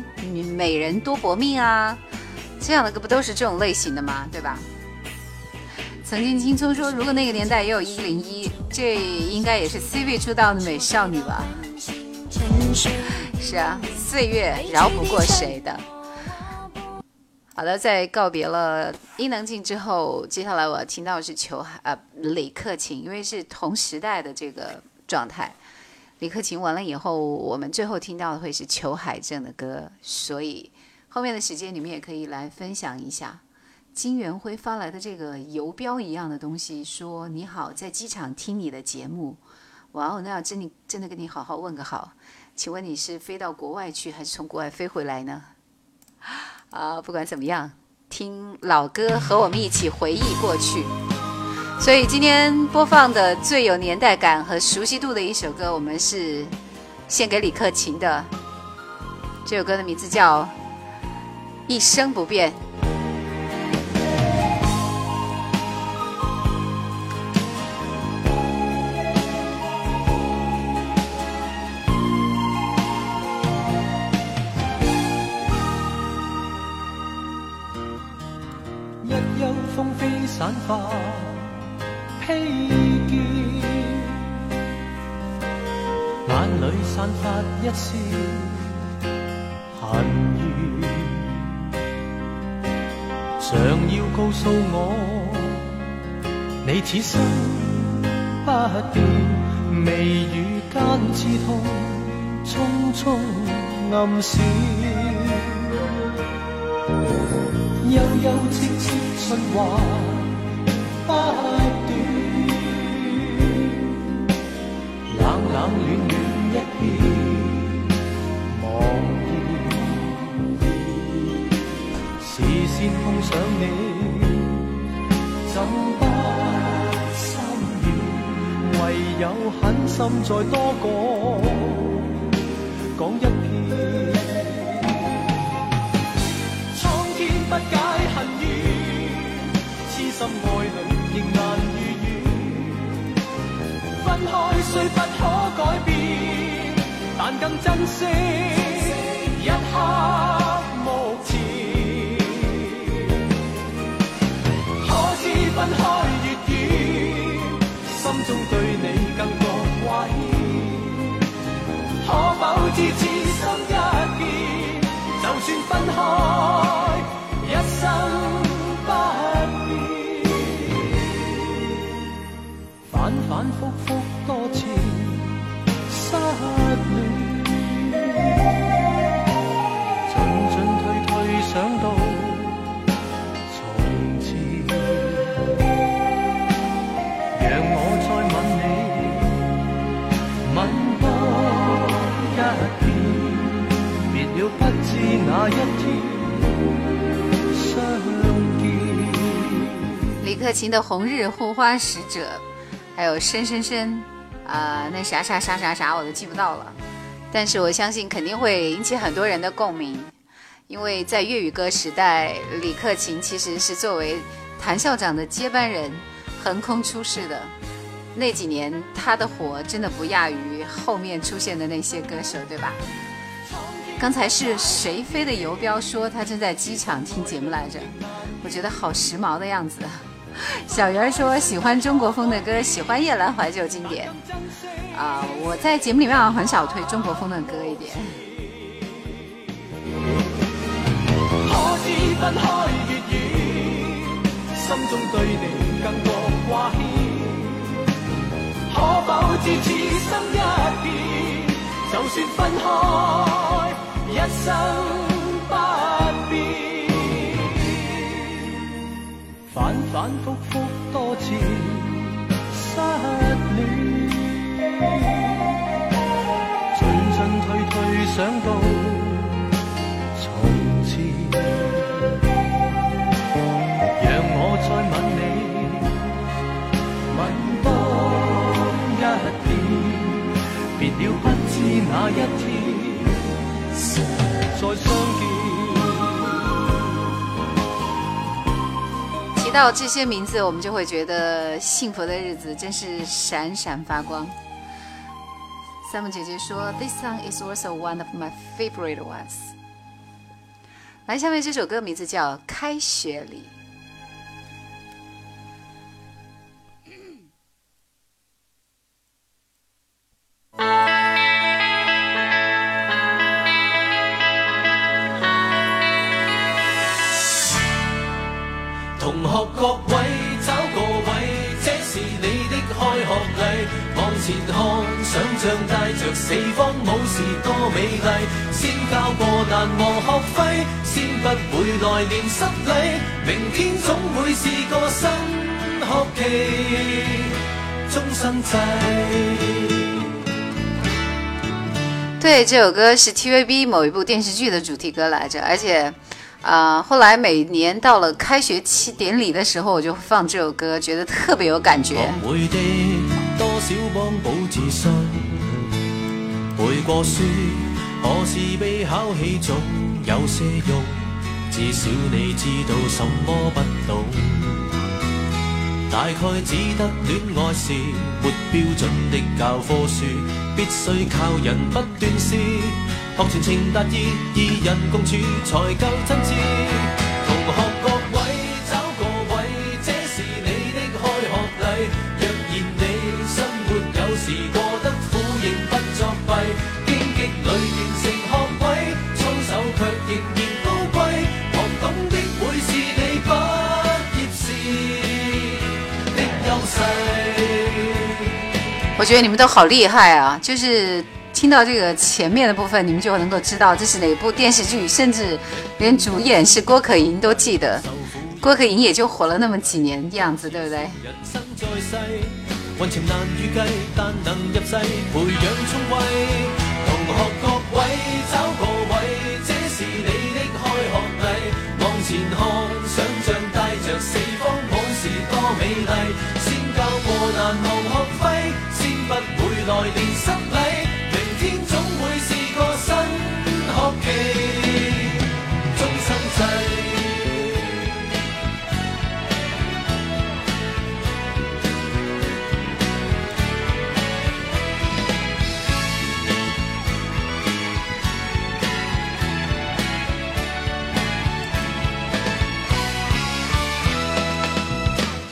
美人多薄命》啊，这样的歌不都是这种类型的吗？对吧？曾经青葱说，如果那个年代也有一零一，这应该也是 C 位出道的美少女吧？是啊，岁月饶不过谁的。好的，在告别了伊能静之后，接下来我要听到的是裘海啊李克勤，因为是同时代的这个状态。李克勤完了以后，我们最后听到的会是裘海正的歌，所以后面的时间你们也可以来分享一下。金元辉发来的这个邮标一样的东西，说你好，在机场听你的节目。哇哦，那要真的真的跟你好好问个好，请问你是飞到国外去，还是从国外飞回来呢？啊，不管怎么样，听老歌和我们一起回忆过去。所以今天播放的最有年代感和熟悉度的一首歌，我们是献给李克勤的。这首歌的名字叫《一生不变》。一丝恨怨，常要告诉我，你此生不变，眉宇间刺痛，匆匆暗闪，悠悠戚戚春华。不断，冷冷暖想你，怎不心软？唯有狠心再多讲，讲一遍，苍天不解恨怨，痴心爱侣。仍难如愿，分开虽不可改变，但更珍惜一刻分开越远，心中对你更觉挂牵。可否知此心一片，就算分开，一生不变。反复复多次那一天相见。李克勤的《红日护花使者》，还有《深深深》，啊，那啥啥啥啥啥我都记不到了，但是我相信肯定会引起很多人的共鸣，因为在粤语歌时代，李克勤其实是作为谭校长的接班人横空出世的。那几年他的火真的不亚于后面出现的那些歌手，对吧？刚才是谁飞的游标说他正在机场听节目来着？我觉得好时髦的样子。小圆说喜欢中国风的歌，喜欢夜阑怀旧经典。啊，我在节目里面好像很少推中国风的歌一点。可知分开越远，心中对你更多挂牵。可否知此生一别，就算分开，一生不变。反反复复多次失恋，进进退退想到到这些名字，我们就会觉得幸福的日子真是闪闪发光。三木姐姐说：“This song is also one of my favorite ones。”来，下面这首歌名字叫《开学礼》。美麗。先交過難忘學費，先不會來年失禮。明天總會是個新學期，終生制。对，这首歌是 TVB 某一部电视剧的主题歌来着，而且，啊、后来每年到了开学期典礼的时候，我就放这首歌，觉得特别有感覺。背過書，可是被考起總有些用，至少你知道什麼不懂。大概只得戀愛是沒標準的教科書，必須靠人不斷試，學全情達意，二人共處才夠真摯。我覺得你們都好厲害啊！就是聽到這個前面的部分，你們就能夠知道這是哪部電視劇，甚至連主演是郭可盈都記得。郭可盈也就火了那麼幾年樣子，對不對？人生在世，運程難預計，但能入世培養聰慧。同學各位找個位，這是你的開學禮。往前看，想像帶着四方武士多美麗。不会来年失礼，明天总会是个新学期，终生制。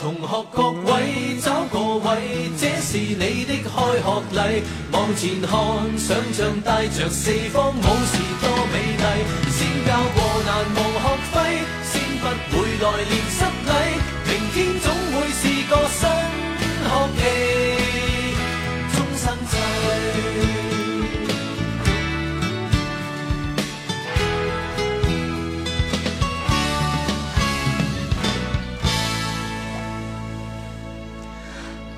同学各位，找个位。是你的开学礼。往前看，想象带着四方武士多美丽。先交过难忘学费，先不會來年失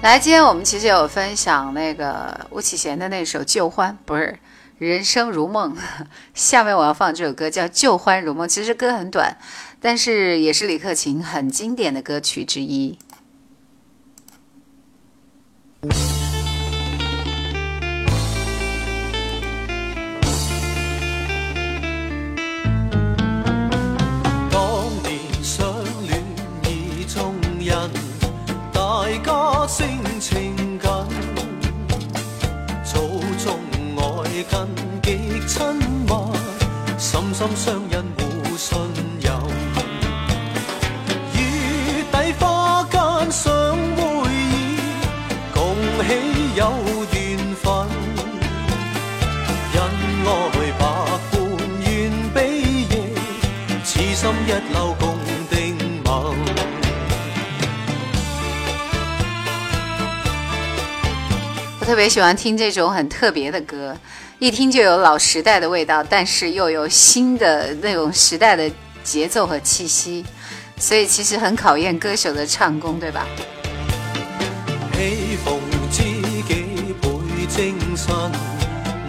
来，今天我们其实有分享那个巫启贤的那首《旧欢》，不是，人生如梦。*laughs* 下面我要放这首歌叫《旧欢如梦》，其实歌很短，但是也是李克勤很经典的歌曲之一。心相印，互信任。月底花间相会意，共喜有缘分。人来百般愿比翼，此心一缕共定盟。我特别喜欢听这种很特别的歌。一听就有老时代的味道，但是又有新的那种时代的节奏和气息，所以其实很考验歌手的唱功，对吧？喜逢知己倍精神，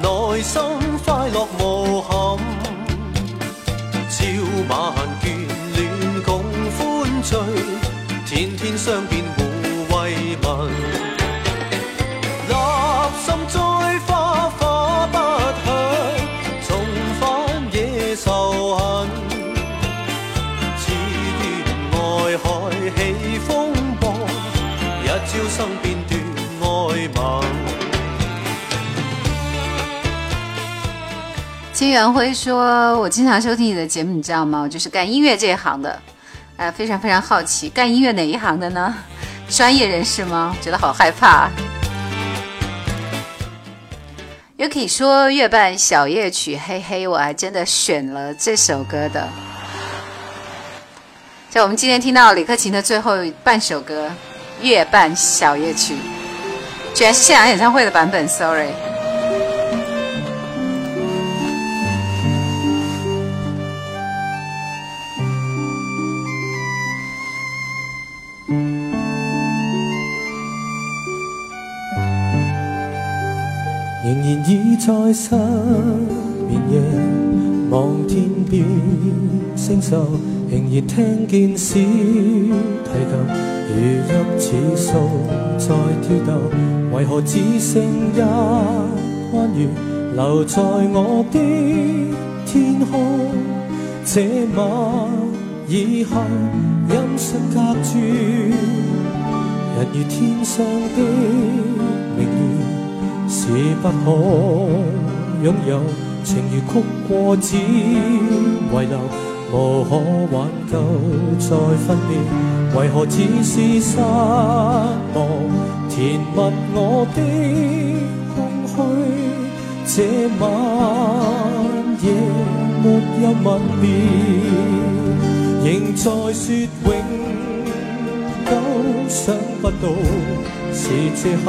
内心快乐无憾，朝晚眷恋共欢聚，天天相见金元辉说：“我经常收听你的节目，你知道吗？我就是干音乐这一行的，哎，非常非常好奇，干音乐哪一行的呢？*laughs* 专业人士吗？觉得好害怕。”又可以说月半小夜曲，嘿嘿，我还真的选了这首歌的。在我们今天听到李克勤的最后半首歌《月半小夜曲》，居然是现场演唱会的版本，sorry。在失眠夜望天边星宿，仍然听见小提琴如泣似诉在跳动，为何只剩一弯月留在我的天空？这晚以后音讯隔绝，人如天上的。是不可拥有，情如曲过只遗留，无可挽救再分别。为何只是失望，填密我的空虚？这晚夜没有吻别，仍在说永久，想不到是借口。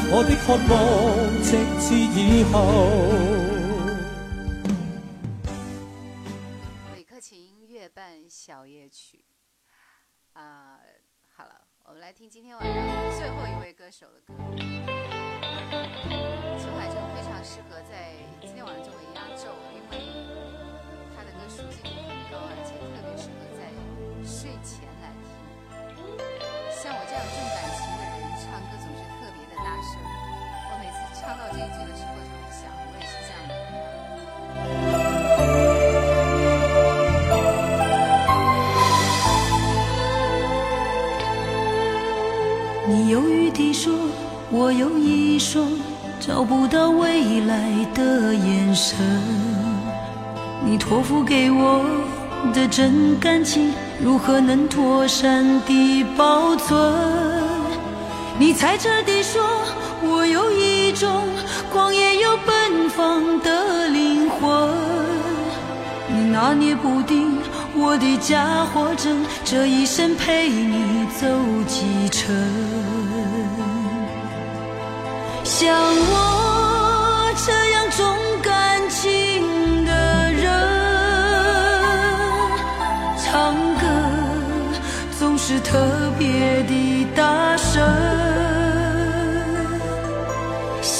的渴望，直至以后。李克勤《月半小夜曲》啊，好了，我们来听今天晚上最后一位歌手的歌。裘海正非常适合在今天晚上作为压轴，因为他的歌。熟悉度很高，而且特别适合在睡前来听。像我这样重感唱到这一句的时候，就会想，我也是这样的。你犹豫地说，我有一双找不到未来的眼神。你托付给我的真感情，如何能妥善地保存？你猜测地说，中。狂野又奔放的灵魂，你拿捏不定我的家伙证，这一生陪你走几程。像我这样重感情的人，唱歌总是特别的大声。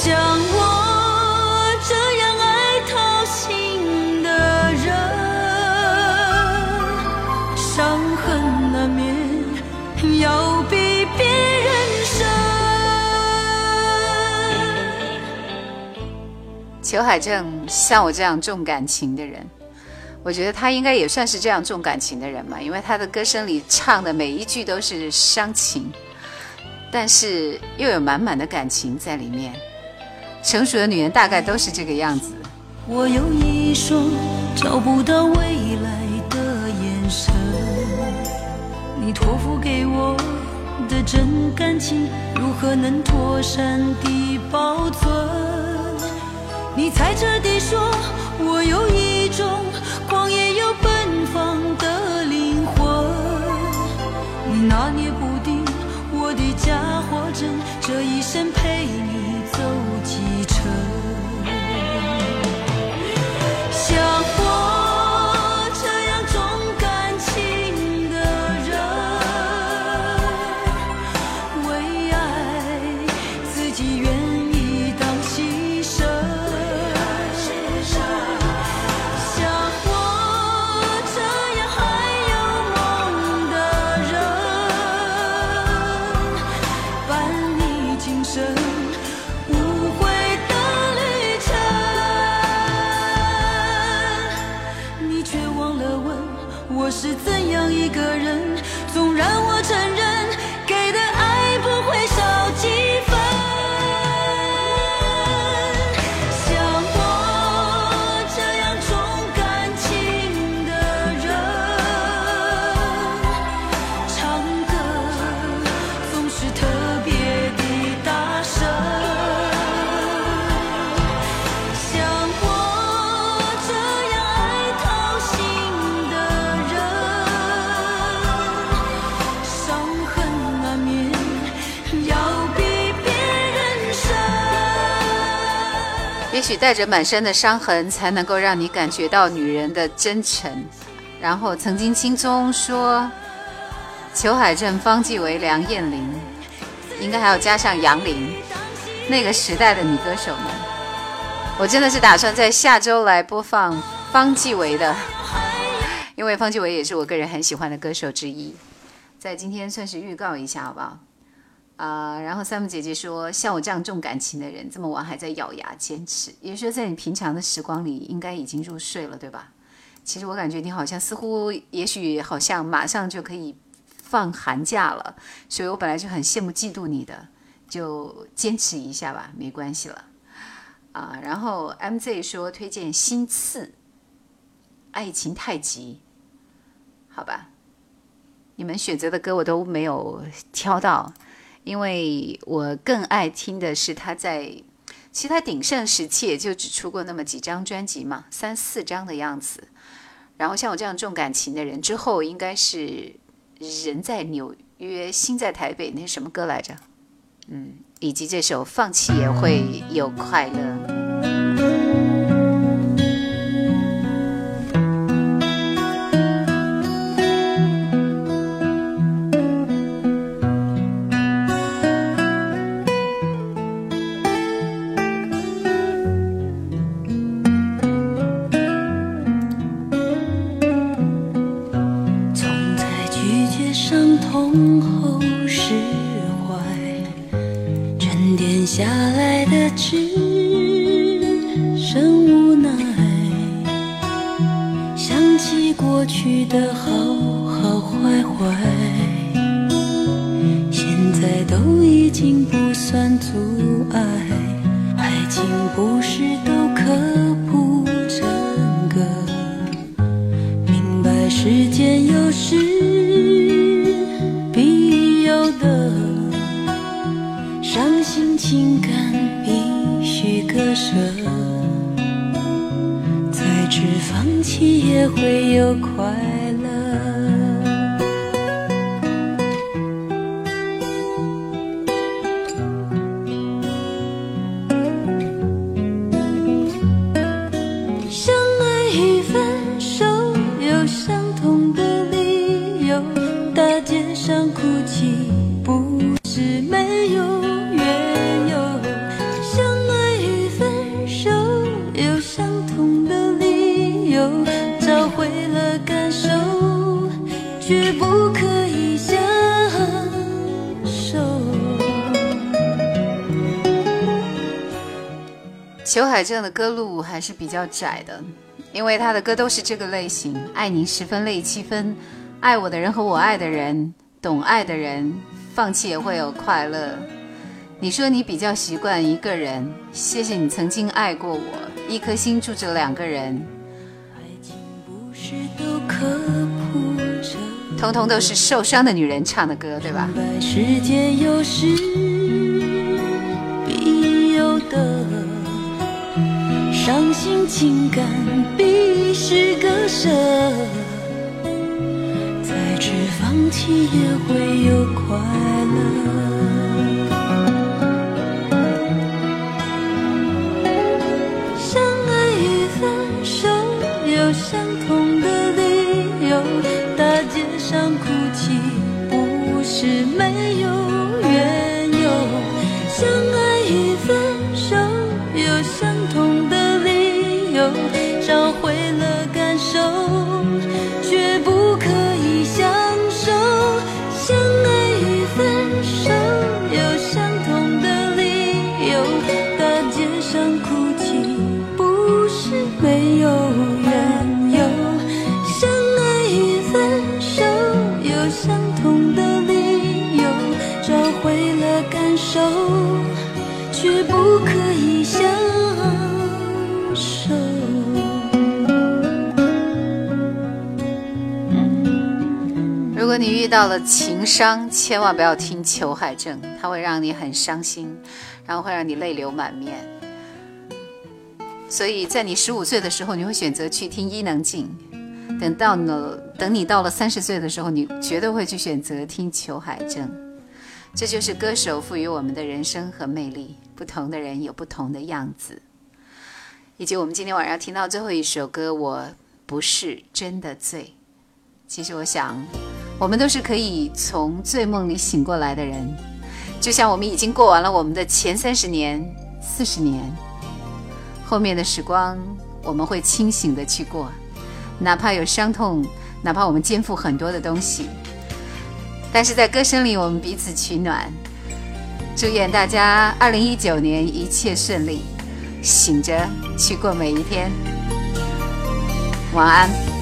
像我这样爱掏心的人，伤痕难免要比别人深。裘海正像我这样重感情的人，我觉得他应该也算是这样重感情的人嘛，因为他的歌声里唱的每一句都是伤情，但是又有满满的感情在里面。成熟的女人大概都是这个样子。我有一双找不到未来的眼神，你托付给我的真感情，如何能妥善地保存？你猜测地说，我有一种狂野又奔放的灵魂，你拿捏不定我的假或真，这一生陪许带着满身的伤痕，才能够让你感觉到女人的真诚。然后曾经轻松说，裘海正、方季韦、梁艳玲，应该还要加上杨林，那个时代的女歌手们。我真的是打算在下周来播放方季韦的，因为方季韦也是我个人很喜欢的歌手之一。在今天算是预告一下，好不好？啊、然后 Sam 姐姐说，像我这样重感情的人，这么晚还在咬牙坚持，也就是说，在你平常的时光里，应该已经入睡了，对吧？其实我感觉你好像似乎，也许好像马上就可以放寒假了，所以我本来就很羡慕嫉妒你的，就坚持一下吧，没关系了。啊，然后 MZ 说推荐心刺，爱情太急，好吧？你们选择的歌我都没有挑到，因为我更爱听的是他在，其实他鼎盛时期也就只出过那么几张专辑嘛，三四张的样子。然后像我这样重感情的人，之后应该是人在纽约，心在台北，那是什么歌来着？嗯，以及这首《放弃也会有快乐》。歌路还是比较窄的，因为他的歌都是这个类型：爱你十分累七分，爱我的人和我爱的人，懂爱的人，放弃也会有快乐。你说你比较习惯一个人，谢谢你曾经爱过我，一颗心住着两个人，爱情不是都刻铺着。通通都是受伤的女人唱的歌，对吧？世间有时情感必是割舍，再迟放弃也会有快乐。到了情伤，千万不要听裘海正，他会让你很伤心，然后会让你泪流满面。所以在你十五岁的时候，你会选择去听伊能静；等到了等你到了三十岁的时候，你绝对会去选择听裘海正。这就是歌手赋予我们的人生和魅力。不同的人有不同的样子，以及我们今天晚上听到最后一首歌《我不是真的醉》。其实我想。我们都是可以从醉梦里醒过来的人，就像我们已经过完了我们的前三十年、四十年，后面的时光我们会清醒的去过，哪怕有伤痛，哪怕我们肩负很多的东西，但是在歌声里我们彼此取暖。祝愿大家二零一九年一切顺利，醒着去过每一天。晚安。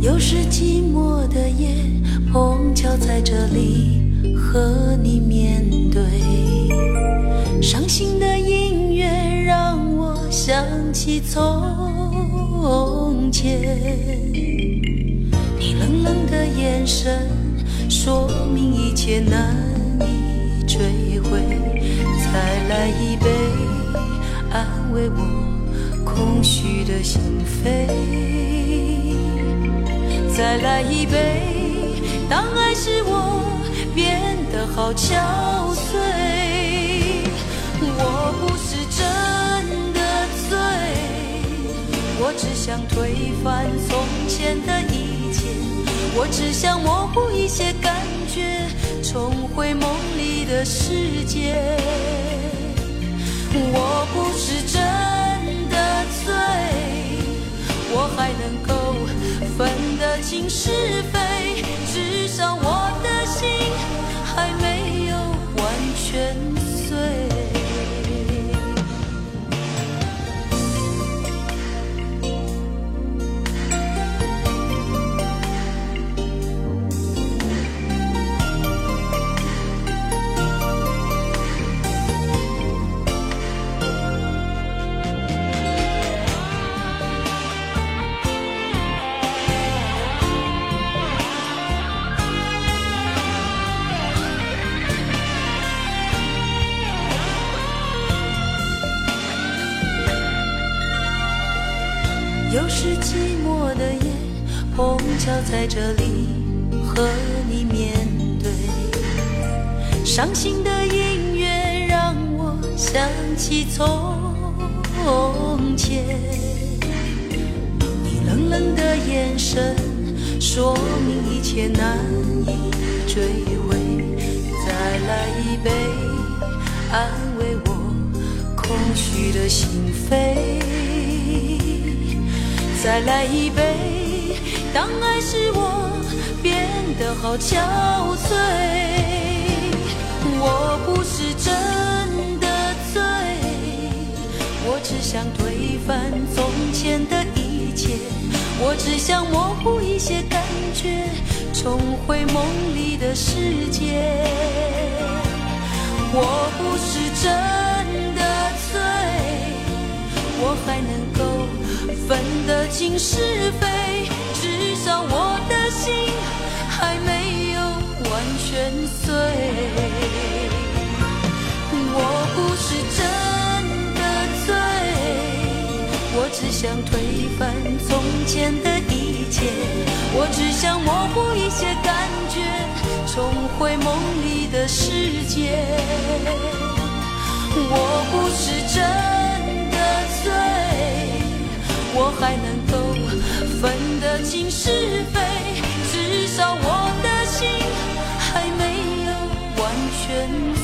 又是寂寞的夜，碰巧在这里和你面对。伤心的音乐让我想起从前，你冷冷的眼神说明一切难以追回。再来一杯，安慰我空虚的心扉。再来一杯，当爱使我变得好憔悴。我不是真的醉，我只想推翻从前的一切，我只想模糊一些感觉，重回梦里的世界。我不是真清是非，至少我这里和你面对。伤心的音乐让我想起从前，你冷冷的眼神说明一切难以追回。再来一杯，安慰我空虚的心扉。再来一杯，当爱使我变得好憔悴。我不是真的醉，我只想推翻从前的一切，我只想模糊一些感觉，重回梦里的世界。我不是真的醉，我还能够分得清是非，至少我的心还没有完全碎。我不是真的醉，我只想推翻从前的一切，我只想模糊一些感觉，重回梦里的世界。我不是真的醉，我还能够分得清是非至少我的心还没有完全